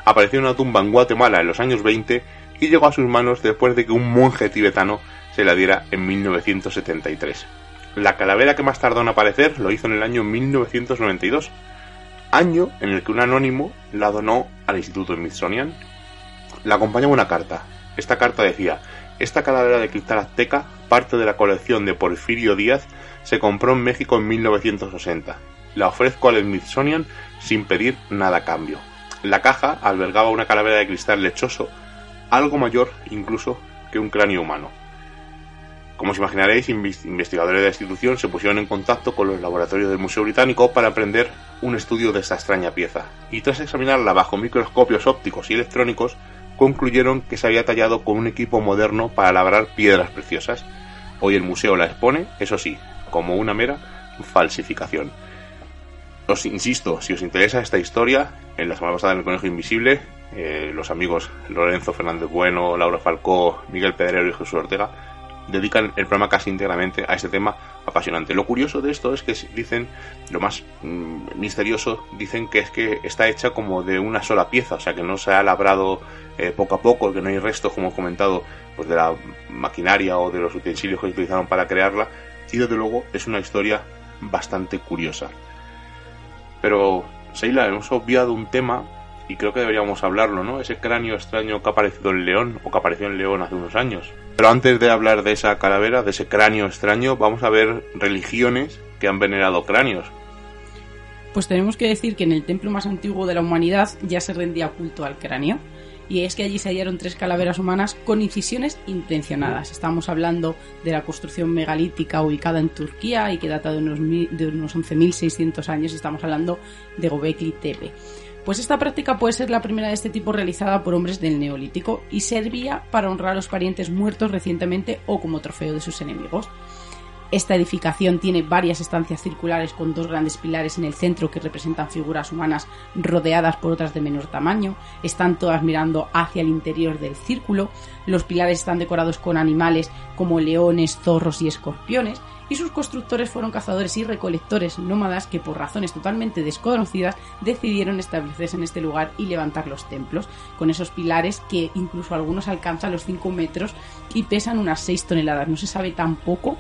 apareció en una tumba en Guatemala en los años 20 y llegó a sus manos después de que un monje tibetano se la diera en 1973. La calavera que más tardó en aparecer lo hizo en el año 1992, año en el que un anónimo la donó al Instituto Smithsonian. La acompañaba una carta, Esta carta decía, esta calavera de cristal azteca, parte de la colección de Porfirio Díaz, se compró en México en 1960. La ofrezco al Smithsonian sin pedir nada a cambio. La caja albergaba una calavera de cristal lechoso, algo mayor incluso que un cráneo humano. Como os imaginaréis, investigadores de la institución se pusieron en contacto con los laboratorios del Museo Británico para aprender un estudio de esta extraña pieza, y tras examinarla bajo microscopios ópticos y electrónicos, concluyeron que se había tallado con un equipo moderno para labrar piedras preciosas. Hoy el museo la expone, eso sí, como una mera falsificación. Os insisto, si os interesa esta historia, en la semana pasada en el Conejo Invisible, eh, los amigos Lorenzo Fernández Bueno, Laura Falcó, Miguel Pedrero y Jesús Ortega dedican el programa casi íntegramente a este tema apasionante. Lo curioso de esto es que dicen, lo más mm, misterioso, dicen que es que está hecha como de una sola pieza, o sea que no se ha labrado eh, poco a poco, que no hay restos, como he comentado, pues de la maquinaria o de los utensilios que utilizaron para crearla, y desde luego es una historia bastante curiosa. Pero, Seila, hemos obviado un tema y creo que deberíamos hablarlo, ¿no? Ese cráneo extraño que ha aparecido en León o que apareció en León hace unos años. Pero antes de hablar de esa calavera, de ese cráneo extraño, vamos a ver religiones que han venerado cráneos. Pues tenemos que decir que en el templo más antiguo de la humanidad ya se rendía culto al cráneo. Y es que allí se hallaron tres calaveras humanas con incisiones intencionadas. Estamos hablando de la construcción megalítica ubicada en Turquía y que data de unos, de unos 11.600 años. Estamos hablando de Gobekli Tepe. Pues esta práctica puede ser la primera de este tipo realizada por hombres del Neolítico y servía para honrar a los parientes muertos recientemente o como trofeo de sus enemigos. Esta edificación tiene varias estancias circulares con dos grandes pilares en el centro que representan figuras humanas rodeadas por otras de menor tamaño. Están todas mirando hacia el interior del círculo. Los pilares están decorados con animales como leones, zorros y escorpiones y sus constructores fueron cazadores y recolectores nómadas que por razones totalmente desconocidas decidieron establecerse en este lugar y levantar los templos, con esos pilares que incluso algunos alcanzan los 5 metros y pesan unas 6 toneladas. No se sabe tampoco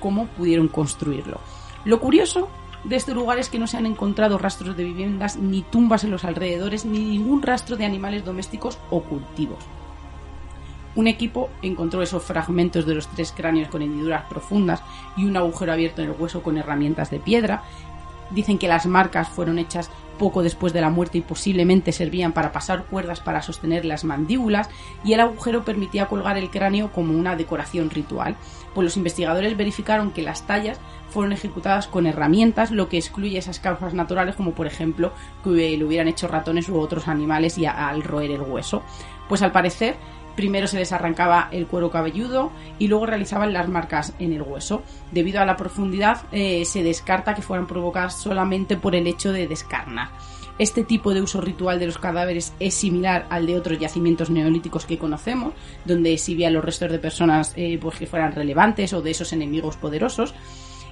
cómo pudieron construirlo. Lo curioso de este lugar es que no se han encontrado rastros de viviendas ni tumbas en los alrededores ni ningún rastro de animales domésticos o cultivos. Un equipo encontró esos fragmentos de los tres cráneos con hendiduras profundas y un agujero abierto en el hueso con herramientas de piedra. Dicen que las marcas fueron hechas poco después de la muerte y posiblemente servían para pasar cuerdas para sostener las mandíbulas y el agujero permitía colgar el cráneo como una decoración ritual. Pues los investigadores verificaron que las tallas fueron ejecutadas con herramientas, lo que excluye esas causas naturales como por ejemplo que lo hubieran hecho ratones u otros animales y al roer el hueso. Pues al parecer Primero se les arrancaba el cuero cabelludo y luego realizaban las marcas en el hueso. Debido a la profundidad, eh, se descarta que fueran provocadas solamente por el hecho de descarnar. Este tipo de uso ritual de los cadáveres es similar al de otros yacimientos neolíticos que conocemos, donde exhibían los restos de personas eh, pues, que fueran relevantes o de esos enemigos poderosos,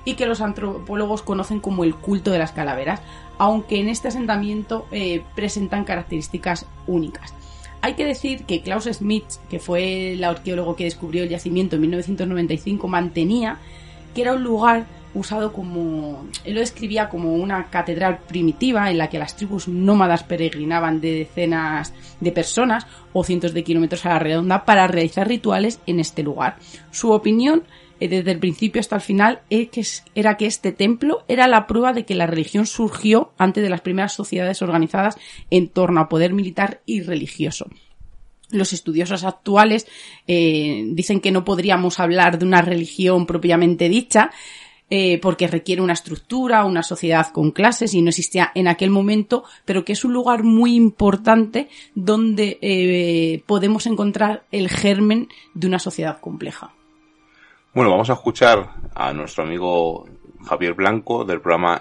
y que los antropólogos conocen como el culto de las calaveras, aunque en este asentamiento eh, presentan características únicas. Hay que decir que Klaus Smith, que fue el arqueólogo que descubrió el yacimiento en 1995, mantenía que era un lugar usado como, él lo describía como una catedral primitiva en la que las tribus nómadas peregrinaban de decenas de personas o cientos de kilómetros a la redonda para realizar rituales en este lugar. Su opinión eh, desde el principio hasta el final era que este templo era la prueba de que la religión surgió antes de las primeras sociedades organizadas en torno a poder militar y religioso. Los estudiosos actuales eh, dicen que no podríamos hablar de una religión propiamente dicha, eh, porque requiere una estructura, una sociedad con clases y no existía en aquel momento, pero que es un lugar muy importante donde podemos encontrar el germen de una sociedad compleja. Bueno, vamos a escuchar a nuestro amigo Javier Blanco del programa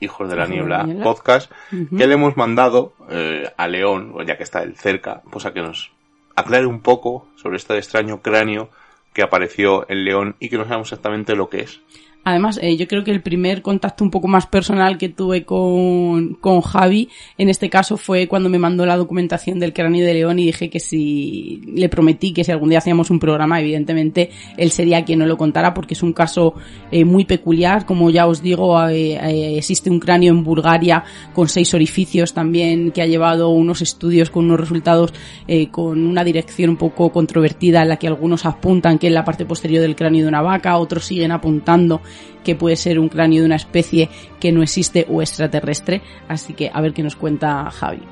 Hijos de la Niebla, podcast, que le hemos mandado eh, a León, ya que está él cerca, pues a que nos aclare un poco sobre este extraño cráneo que apareció en León y que no sabemos exactamente lo que es. Además, eh, yo creo que el primer contacto un poco más personal que tuve con, con Javi, en este caso fue cuando me mandó la documentación del cráneo de león y dije que si le prometí que si algún día hacíamos un programa, evidentemente él sería quien no lo contara porque es un caso eh, muy peculiar. Como ya os digo, eh, eh, existe un cráneo en Bulgaria con seis orificios también que ha llevado unos estudios con unos resultados eh, con una dirección un poco controvertida en la que algunos apuntan que es la parte posterior del cráneo de una vaca, otros siguen apuntando que puede ser un cráneo de una especie que no existe o extraterrestre. Así que a ver qué nos cuenta Javi.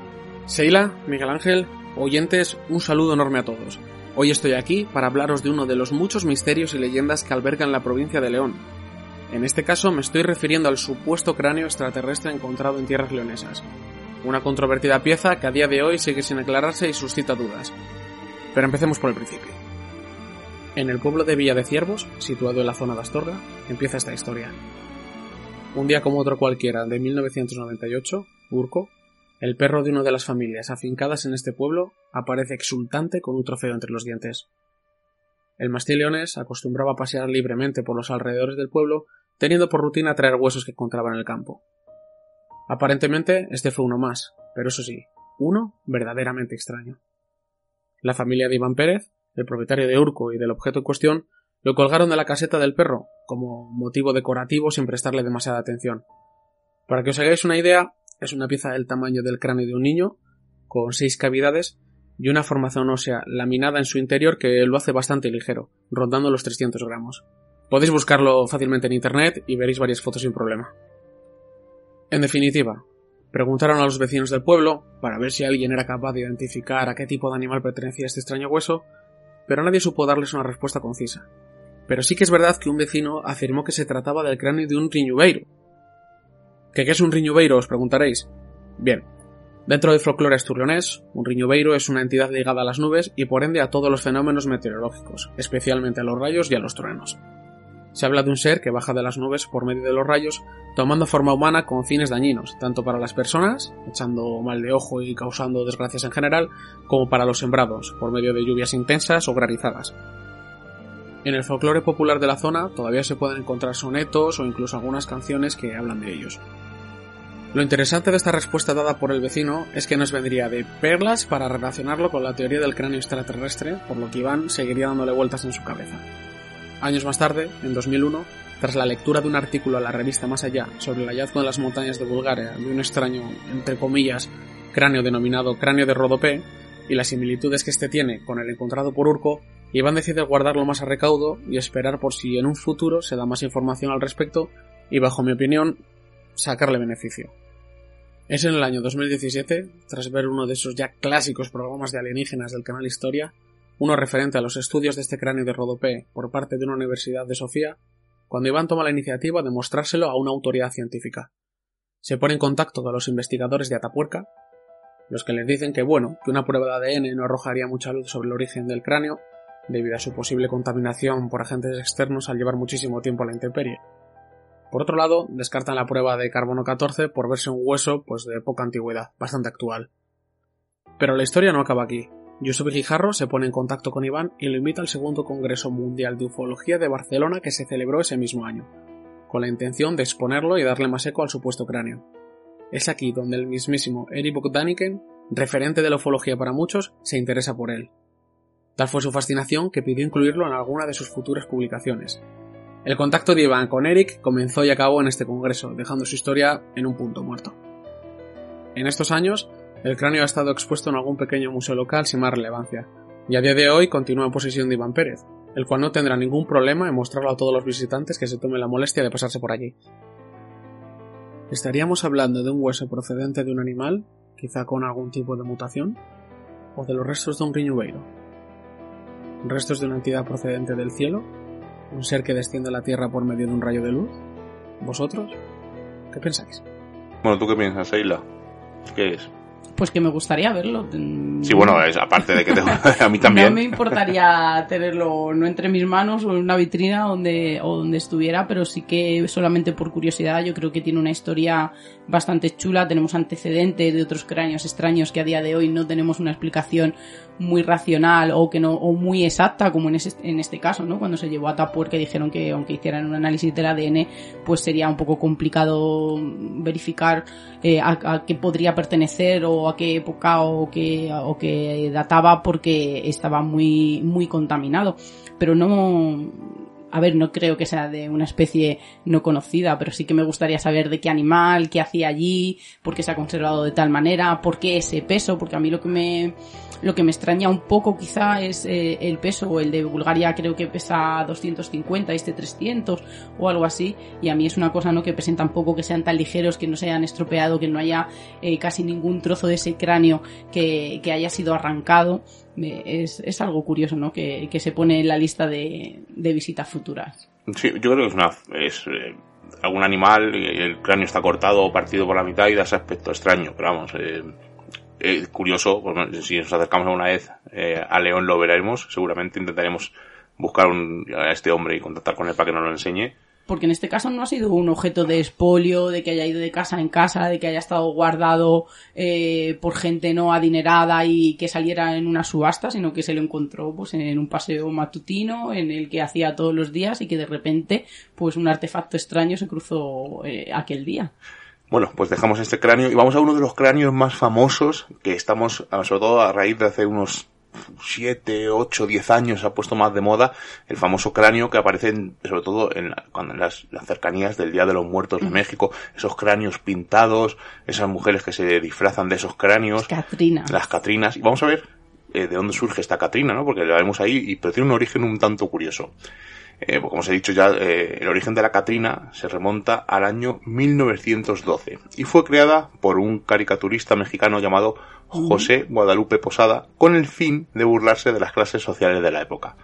Seila, Miguel Ángel, oyentes, un saludo enorme a todos. Hoy estoy aquí para hablaros de uno de los muchos misterios y leyendas que albergan la provincia de León. En este caso me estoy refiriendo al supuesto cráneo extraterrestre encontrado en tierras leonesas. Una controvertida pieza que a día de hoy sigue sin aclararse y suscita dudas. Pero empecemos por el principio. En el pueblo de Villa de Ciervos, situado en la zona de Astorga, empieza esta historia. Un día como otro cualquiera de 1998, Urco, el perro de una de las familias afincadas en este pueblo, aparece exultante con un trofeo entre los dientes. El mastín leonés acostumbraba a pasear libremente por los alrededores del pueblo, teniendo por rutina traer huesos que encontraba en el campo. Aparentemente este fue uno más, pero eso sí, uno verdaderamente extraño. La familia de Iván Pérez, el propietario de Urco y del objeto en cuestión, lo colgaron de la caseta del perro, como motivo decorativo sin prestarle demasiada atención. Para que os hagáis una idea, es una pieza del tamaño del cráneo de un niño, con seis cavidades y una formación ósea laminada en su interior que lo hace bastante ligero, rondando los 300 gramos. Podéis buscarlo fácilmente en internet y veréis varias fotos sin problema. En definitiva, preguntaron a los vecinos del pueblo para ver si alguien era capaz de identificar a qué tipo de animal pertenecía este extraño hueso, pero nadie supo darles una respuesta concisa. Pero sí que es verdad que un vecino afirmó que se trataba del cráneo de un riñubeiro. ¿Qué, es un riñubeiro? os preguntaréis. Bien, dentro del folclore asturleonés, un riñubeiro es una entidad ligada a las nubes y por ende a todos los fenómenos meteorológicos, especialmente a los rayos y a los truenos. Se habla de un ser que baja de las nubes por medio de los rayos, tomando forma humana con fines dañinos, tanto para las personas, echando mal de ojo y causando desgracias en general, como para los sembrados, por medio de lluvias intensas o granizadas. En el folclore popular de la zona todavía se pueden encontrar sonetos o incluso algunas canciones que hablan de ellos. Lo interesante de esta respuesta dada por el vecino es que nos vendría de perlas para relacionarlo con la teoría del cráneo extraterrestre, por lo que Iván seguiría dándole vueltas en su cabeza. Años más tarde, en 2001, tras la lectura de un artículo a la revista Más Allá sobre el hallazgo en las montañas de Bulgaria de un extraño, entre comillas, cráneo denominado cráneo de Rodopé, y las similitudes que este tiene con el encontrado por Urco, Iván decide guardarlo más a recaudo y esperar por si en un futuro se da más información al respecto y, bajo mi opinión, sacarle beneficio. Es en el año 2017, tras ver uno de esos ya clásicos programas de alienígenas del canal Historia, uno referente a los estudios de este cráneo de Rodopé por parte de una universidad de Sofía, cuando Iván toma la iniciativa de mostrárselo a una autoridad científica. Se pone en contacto con los investigadores de Atapuerca, los que les dicen que bueno, que una prueba de ADN no arrojaría mucha luz sobre el origen del cráneo, debido a su posible contaminación por agentes externos al llevar muchísimo tiempo a la intemperie. Por otro lado, descartan la prueba de carbono 14 por verse un hueso pues de poca antigüedad, bastante actual. Pero la historia no acaba aquí. Josep Guijarro se pone en contacto con Iván y lo invita al segundo Congreso Mundial de Ufología de Barcelona que se celebró ese mismo año, con la intención de exponerlo y darle más eco al supuesto cráneo. Es aquí donde el mismísimo Eric Bogdaniken, referente de la ufología para muchos, se interesa por él. Tal fue su fascinación que pidió incluirlo en alguna de sus futuras publicaciones. El contacto de Iván con Eric comenzó y acabó en este congreso, dejando su historia en un punto muerto. En estos años, el cráneo ha estado expuesto en algún pequeño museo local sin más relevancia, y a día de hoy continúa en posesión de Iván Pérez, el cual no tendrá ningún problema en mostrarlo a todos los visitantes que se tomen la molestia de pasarse por allí. ¿Estaríamos hablando de un hueso procedente de un animal, quizá con algún tipo de mutación? ¿O de los restos de un riñubeiro? ¿Restos de una entidad procedente del cielo? ¿Un ser que desciende a la Tierra por medio de un rayo de luz? ¿Vosotros? ¿Qué pensáis? Bueno, ¿tú qué piensas, Seila? ¿Qué es? Pues que me gustaría verlo. Sí, bueno, es, aparte de que tengo, (laughs) a mí también. No me importaría tenerlo no entre mis manos o en una vitrina donde, o donde estuviera, pero sí que solamente por curiosidad yo creo que tiene una historia bastante chula. Tenemos antecedentes de otros cráneos extraños que a día de hoy no tenemos una explicación muy racional o que no o muy exacta como en, ese, en este caso, ¿no? Cuando se llevó a Tapur que dijeron que aunque hicieran un análisis del ADN, pues sería un poco complicado verificar eh, a, a, qué podría pertenecer a qué época o qué o que databa porque estaba muy muy contaminado. Pero no a ver, no creo que sea de una especie no conocida, pero sí que me gustaría saber de qué animal, qué hacía allí, por qué se ha conservado de tal manera, por qué ese peso, porque a mí lo que me lo que me extraña un poco quizá es eh, el peso, el de Bulgaria creo que pesa 250, este 300 o algo así, y a mí es una cosa no que pesen tampoco que sean tan ligeros, que no se hayan estropeado, que no haya eh, casi ningún trozo de ese cráneo que, que haya sido arrancado. Es, es, algo curioso, ¿no? Que, que, se pone en la lista de, de visitas futuras. Sí, yo creo que es una, es, eh, algún animal, el cráneo está cortado o partido por la mitad y da ese aspecto extraño, pero vamos, eh, eh, curioso, pues, si nos acercamos alguna vez eh, a León lo veremos, seguramente intentaremos buscar un, a este hombre y contactar con él para que nos lo enseñe. Porque en este caso no ha sido un objeto de expolio, de que haya ido de casa en casa, de que haya estado guardado eh, por gente no adinerada y que saliera en una subasta, sino que se lo encontró pues en un paseo matutino en el que hacía todos los días y que de repente pues un artefacto extraño se cruzó eh, aquel día. Bueno, pues dejamos este cráneo y vamos a uno de los cráneos más famosos que estamos, sobre todo a raíz de hace unos 7, 8, 10 años se ha puesto más de moda el famoso cráneo que aparece en, sobre todo en, cuando en las, las, cercanías del Día de los Muertos de México, esos cráneos pintados, esas mujeres que se disfrazan de esos cráneos. Catrinas. Las Catrinas. Y vamos a ver eh, de dónde surge esta Catrina, ¿no? Porque la vemos ahí, y, pero tiene un origen un tanto curioso. Eh, como os he dicho ya, eh, el origen de la Catrina se remonta al año 1912 y fue creada por un caricaturista mexicano llamado José Guadalupe Posada con el fin de burlarse de las clases sociales de la época.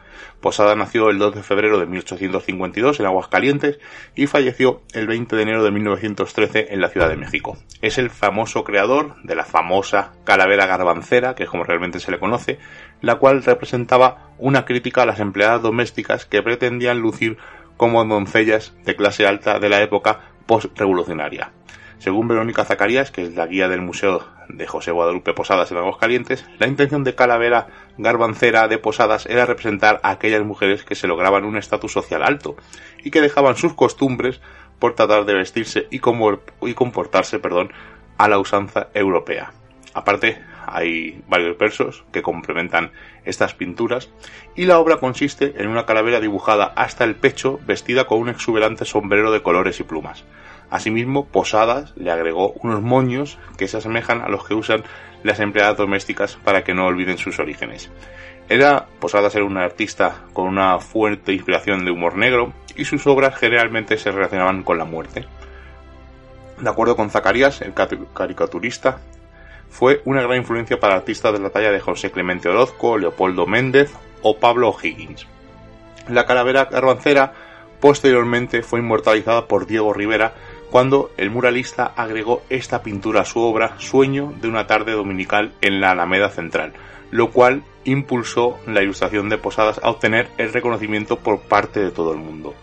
Posada nació el 2 de febrero de 1852 en Aguascalientes y falleció el 20 de enero de 1913 en la Ciudad de México. Es el famoso creador de la famosa calavera garbancera, que es como realmente se le conoce, la cual representaba una crítica a las empleadas domésticas que pretendían lucir como doncellas de clase alta de la época post-revolucionaria. Según Verónica Zacarías, que es la guía del Museo de José Guadalupe Posadas en Aguascalientes, la intención de Calavera Garbancera de Posadas era representar a aquellas mujeres que se lograban un estatus social alto y que dejaban sus costumbres por tratar de vestirse y, comportarse perdón, a la usanza europea. Aparte, hay varios versos que complementan estas pinturas y la obra consiste en una calavera dibujada hasta el pecho vestida con un exuberante sombrero de colores y plumas. Asimismo, Posadas le agregó unos moños que se asemejan a los que usan las empleadas domésticas para que no olviden sus orígenes. Era, Posadas era un artista con una fuerte inspiración de humor negro y sus obras generalmente se relacionaban con la muerte. De acuerdo con Zacarías, el caricaturista, fue una gran influencia para artistas de la talla de José Clemente Orozco, Leopoldo Méndez o Pablo Higgins. La calavera garbancera posteriormente fue inmortalizada por Diego Rivera cuando el muralista agregó esta pintura a su obra Sueño de una tarde dominical en la Alameda Central, lo cual impulsó la ilustración de Posadas a obtener el reconocimiento por parte de todo el mundo.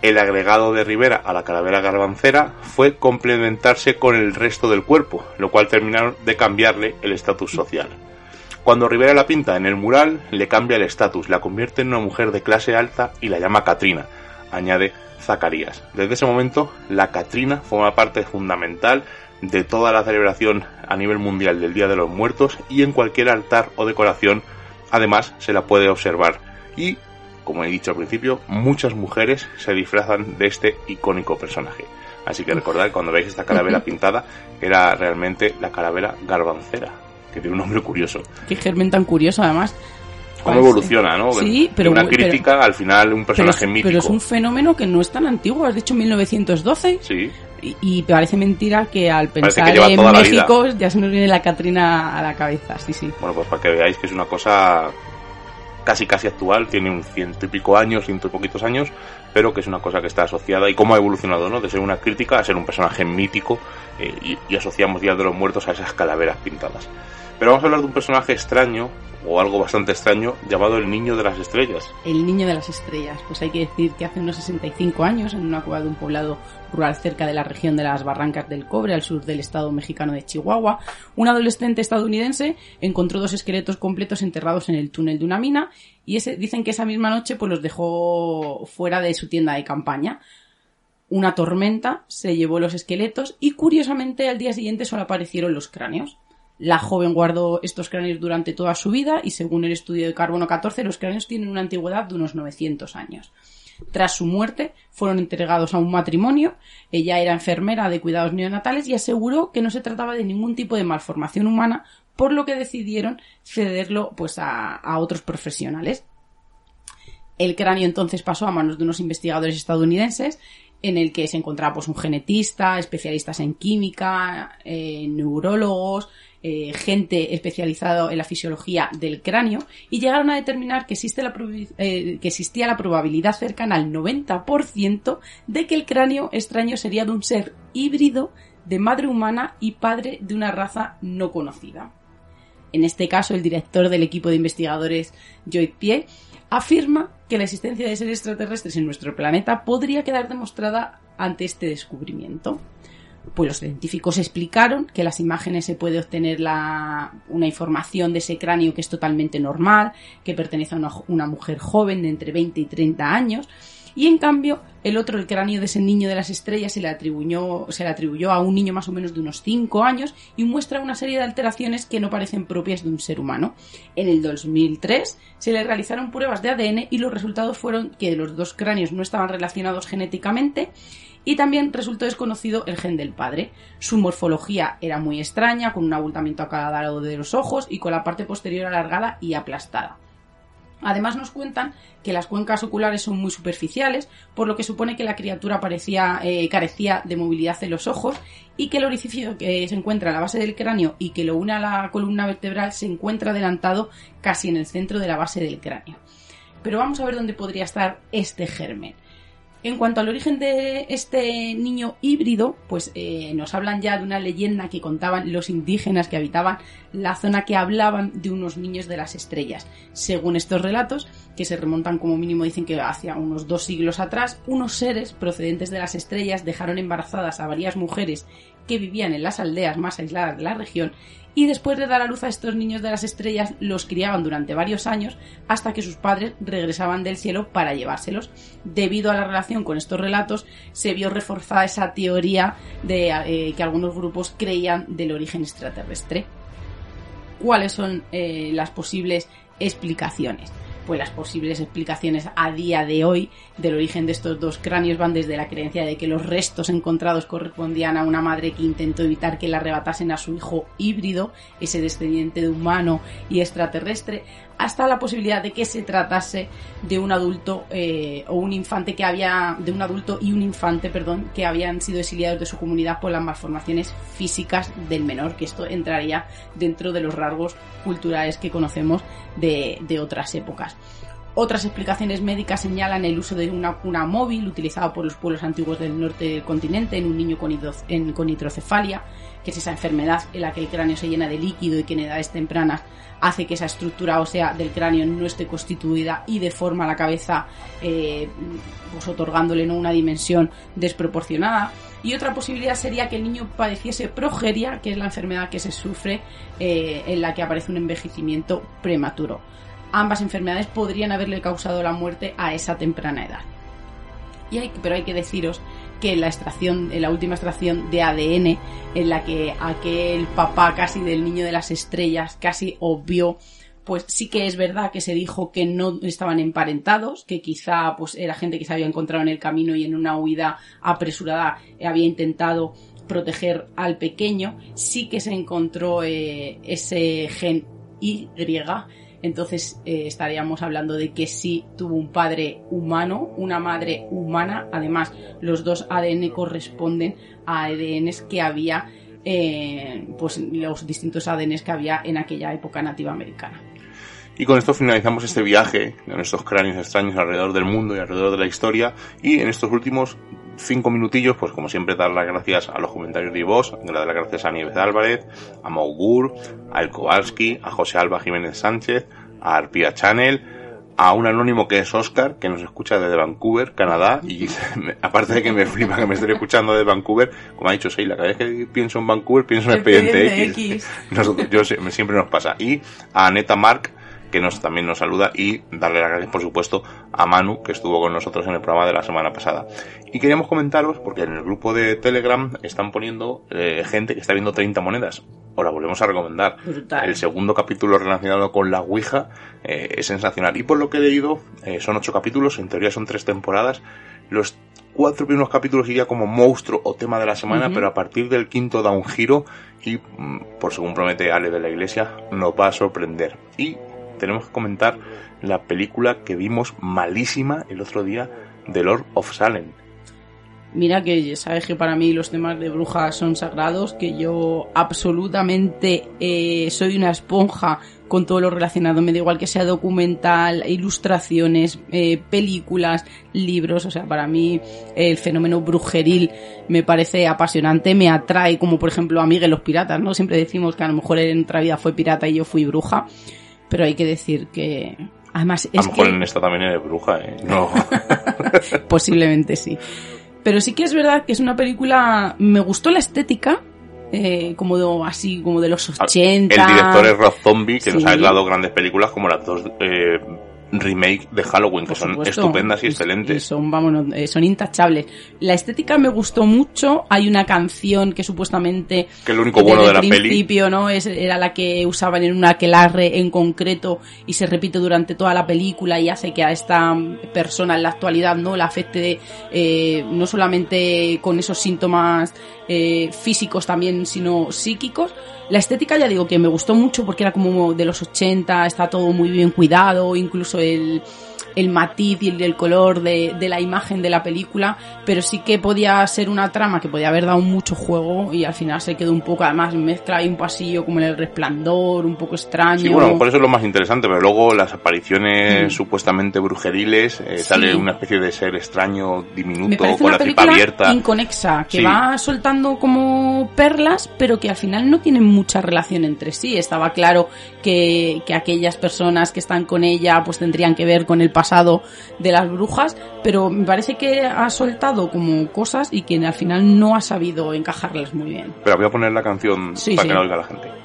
El agregado de Rivera a la calavera garbancera fue complementarse con el resto del cuerpo, lo cual terminaron de cambiarle el estatus social. Cuando Rivera la pinta en el mural, le cambia el estatus, la convierte en una mujer de clase alta y la llama Katrina, añade Zacarías. Desde ese momento, la Catrina forma parte fundamental de toda la celebración a nivel mundial del Día de los Muertos y en cualquier altar o decoración, además, se la puede observar. Y, como he dicho al principio, muchas mujeres se disfrazan de este icónico personaje. Así que recordad cuando veis esta calavera (laughs) pintada, era realmente la calavera garbancera, que tiene un nombre curioso. Qué germen tan curioso, además cómo evoluciona, ¿no? Sí, pero una crítica al final un personaje pero, mítico. Pero es un fenómeno que no es tan antiguo, has dicho 1912. Sí. Y, y parece mentira que al pensar que en México ya se nos viene la Catrina a la cabeza, sí, sí. Bueno, pues para que veáis que es una cosa casi casi actual, tiene un ciento y pico años, ciento y poquitos años, pero que es una cosa que está asociada y cómo ha evolucionado, ¿no? De ser una crítica a ser un personaje mítico eh, y, y, asociamos Día de los Muertos a esas calaveras pintadas. Pero vamos a hablar de un personaje extraño o algo bastante extraño llamado el Niño de las Estrellas. El Niño de las Estrellas, pues hay que decir que hace unos 65 años, en una cueva de un poblado rural cerca de la región de las Barrancas del Cobre, al sur del estado mexicano de Chihuahua, un adolescente estadounidense encontró dos esqueletos completos enterrados en el túnel de una mina y ese, dicen que esa misma noche pues los dejó fuera de su tienda de campaña. Una tormenta se llevó los esqueletos y curiosamente al día siguiente solo aparecieron los cráneos. La joven guardó estos cráneos durante toda su vida y según el estudio de carbono 14 los cráneos tienen una antigüedad de unos 900 años. Tras su muerte fueron entregados a un matrimonio, ella era enfermera de cuidados neonatales y aseguró que no se trataba de ningún tipo de malformación humana, por lo que decidieron cederlo pues a, otros profesionales. El cráneo entonces pasó a manos de unos investigadores estadounidenses en el que se encontraba pues un genetista, especialistas en química, eh, neurólogos, eh, gente especializada en la fisiología del cráneo y llegaron a determinar que, existe la eh, que existía la probabilidad cercana al 90% de que el cráneo extraño sería de un ser híbrido de madre humana y padre de una raza no conocida. En este caso, el director del equipo de investigadores, Joy Pie, afirma que la existencia de seres extraterrestres en nuestro planeta podría quedar demostrada ante este descubrimiento. Pues los científicos explicaron que las imágenes se puede obtener la, una información de ese cráneo que es totalmente normal, que pertenece a una, mujer joven de entre 20 y 30 años, y en cambio el otro, el cráneo de ese niño de las estrellas, se le atribuyó, se le atribuyó a un niño más o menos de unos 5 años y muestra una serie de alteraciones que no parecen propias de un ser humano. En el 2003 se le realizaron pruebas de ADN y los resultados fueron que los dos cráneos no estaban relacionados genéticamente y también resultó desconocido el gen del padre. Su morfología era muy extraña, con un abultamiento a cada lado de los ojos y con la parte posterior alargada y aplastada. Además nos cuentan que las cuencas oculares son muy superficiales, por lo que supone que la criatura eh, carecía de movilidad en los ojos y que el orificio que se encuentra a la base del cráneo y que lo une a la columna vertebral se encuentra adelantado casi en el centro de la base del cráneo. Pero vamos a ver dónde podría estar este germen. En cuanto al origen de este niño híbrido, pues eh, nos hablan ya de una leyenda que contaban los indígenas que habitaban la zona que hablaban de unos niños de las estrellas. Según estos relatos, que se remontan como mínimo dicen que hacia unos dos siglos atrás, unos seres procedentes de las estrellas dejaron embarazadas a varias mujeres que vivían en las aldeas más aisladas de la región y después de dar a luz a estos niños de las estrellas los criaban durante varios años hasta que sus padres regresaban del cielo para llevárselos. Debido a la relación con estos relatos se vio reforzada esa teoría de eh, que algunos grupos creían del origen extraterrestre. ¿Cuáles son eh, las posibles explicaciones? Pues las posibles explicaciones a día de hoy del origen de estos dos cráneos van desde la creencia de que los restos encontrados correspondían a una madre que intentó evitar que le arrebatasen a su hijo híbrido, ese descendiente de humano y extraterrestre, hasta la posibilidad de que se tratase de un adulto eh, o un infante que había, de un adulto y un infante, perdón, que habían sido exiliados de su comunidad por las malformaciones físicas del menor, que esto entraría dentro de los rasgos culturales que conocemos de, de otras épocas. Otras explicaciones médicas señalan el uso de una cuna móvil utilizada por los pueblos antiguos del norte del continente en un niño con, hidrocefalia, que es esa enfermedad en la que el cráneo se llena de líquido y que en edades tempranas hace que esa estructura ósea del cráneo no esté constituida y deforma la cabeza, eh, pues otorgándole ¿no? una dimensión desproporcionada. Y otra posibilidad sería que el niño padeciese progeria, que es la enfermedad que se sufre eh, en la que aparece un envejecimiento prematuro ambas enfermedades podrían haberle causado la muerte a esa temprana edad. Y pero hay que deciros que la extracción, en la última extracción de ADN, en la que aquel papá casi del niño de las estrellas casi obvió pues sí que es verdad que se dijo que no estaban emparentados, que quizá pues era gente que se había encontrado en el camino y en una huida apresurada había intentado proteger al pequeño, sí que se encontró eh, ese gen Y entonces eh, estaríamos hablando de que sí tuvo un padre humano, una madre humana, además los dos ADN corresponden a ADNs que había, eh, pues los distintos ADNs que había en aquella época nativa americana. Y con esto finalizamos este viaje de nuestros cráneos extraños alrededor del mundo y alrededor de la historia. Y en estos últimos cinco minutillos, pues como siempre, dar las gracias a los comentarios de vos, dar las gracias a Nieves Álvarez, a Mogur, a El Kowalski, a José Alba Jiménez Sánchez, a Arpia Channel, a un anónimo que es Oscar, que nos escucha desde Vancouver, Canadá, y (laughs) aparte de que me flipa que me esté escuchando de Vancouver, como ha dicho Seila, cada vez que pienso en Vancouver pienso en Expediente, X. yo, siempre nos pasa. Y a Neta Mark, que nos también nos saluda y darle las gracias por supuesto a Manu que estuvo con nosotros en el programa de la semana pasada. Y queríamos comentaros porque en el grupo de Telegram están poniendo eh, gente que está viendo 30 monedas. Ahora volvemos a recomendar. El segundo capítulo relacionado con la Ouija eh, es sensacional. Y por lo que he leído, eh, son ocho capítulos, en teoría son tres temporadas. Los cuatro primeros capítulos iría como monstruo o tema de la semana, pero a partir del quinto da un giro y, mm, por según promete Ale de la Iglesia, nos va a sorprender. Y tenemos que comentar la película que vimos malísima el otro día de Lord of Salem. Mira que sabes que para mí los temas de brujas son sagrados, que yo absolutamente eh, soy una esponja con todo lo relacionado. Me da igual que sea documental, ilustraciones, eh, películas, libros. O sea, para mí el fenómeno brujeril me parece apasionante, me atrae, como por ejemplo a Miguel los piratas, ¿no? Siempre decimos que a lo mejor en otra vida fue pirata y yo fui bruja pero hay que decir que además es a lo mejor en esta también eres bruja, ¿eh? No. (laughs) Posiblemente sí. Pero sí que es verdad que es una película. Me gustó la estética. Eh, como de, así como de los 80. El director es Rob Zombie, que nos ha dado grandes películas como las dos eh, remake de Halloween, que son estupendas y excelentes. son, vámonos, eh, son intachables. La estética me gustó mucho. Hay una canción que supuestamente. Que es lo único bueno de la principio, ¿no? Es, era la que usaban en una aquelarre en concreto y se repite durante toda la película y hace que a esta persona en la actualidad, ¿no? La afecte eh, no solamente con esos síntomas eh, físicos también, sino psíquicos. La estética ya digo que me gustó mucho porque era como de los 80, está todo muy bien cuidado, incluso el, el matiz y el, color de, de, la imagen de la película, pero sí que podía ser una trama que podía haber dado mucho juego y al final se quedó un poco, además mezcla ahí un pasillo como en el resplandor, un poco extraño. Sí, bueno, por eso es lo más interesante, pero luego las apariciones mm. supuestamente brujeriles, eh, sale una especie de ser extraño, diminuto, con la tripa abierta. inconexa, que va soltando como perlas, pero que al final no tienen mucha relación entre sí. Estaba claro que, que aquellas personas que están con ella pues tendrían que ver con el pasado de las brujas, pero me parece que ha soltado como cosas y que al final no ha sabido encajarlas muy bien. Pero voy a poner la canción para que la oiga la gente.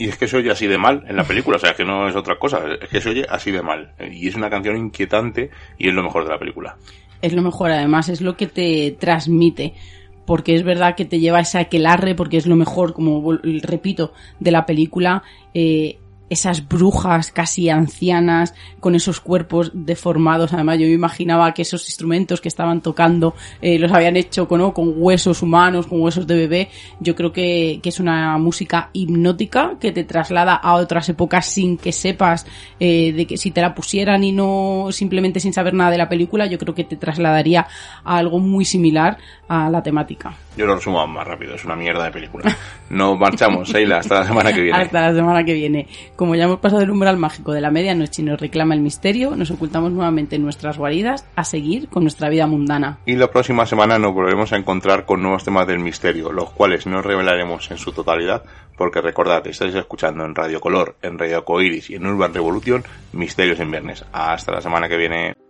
Y es que se oye así de mal en la película, o sea, que no es otra cosa, es que se oye así de mal. Y es una canción inquietante y es lo mejor de la película. Es lo mejor, además, es lo que te transmite. Porque es verdad que te lleva ese aquelarre, porque es lo mejor, como repito, de la película. Eh, esas brujas casi ancianas con esos cuerpos deformados. Además, yo me imaginaba que esos instrumentos que estaban tocando eh, los habían hecho con, con huesos humanos, con huesos de bebé. Yo creo que, que, es una música hipnótica que te traslada a otras épocas sin que sepas eh, de que si te la pusieran y no simplemente sin saber nada de la película, yo creo que te trasladaría a algo muy similar a la temática. Yo lo resumo más rápido, es una mierda de película. Nos marchamos, Seila, hasta la semana que viene. Hasta la semana que viene. Como ya hemos pasado el umbral mágico de la medianoche y nos reclama el misterio, nos ocultamos nuevamente en nuestras guaridas a seguir con nuestra vida mundana. Y la próxima semana nos volveremos a encontrar con nuevos temas del misterio, los cuales no revelaremos en su totalidad, porque recordad, estáis escuchando en Radio Color, en Radio Coiris y en Urban Revolution, Misterios en Viernes. Hasta la semana que viene.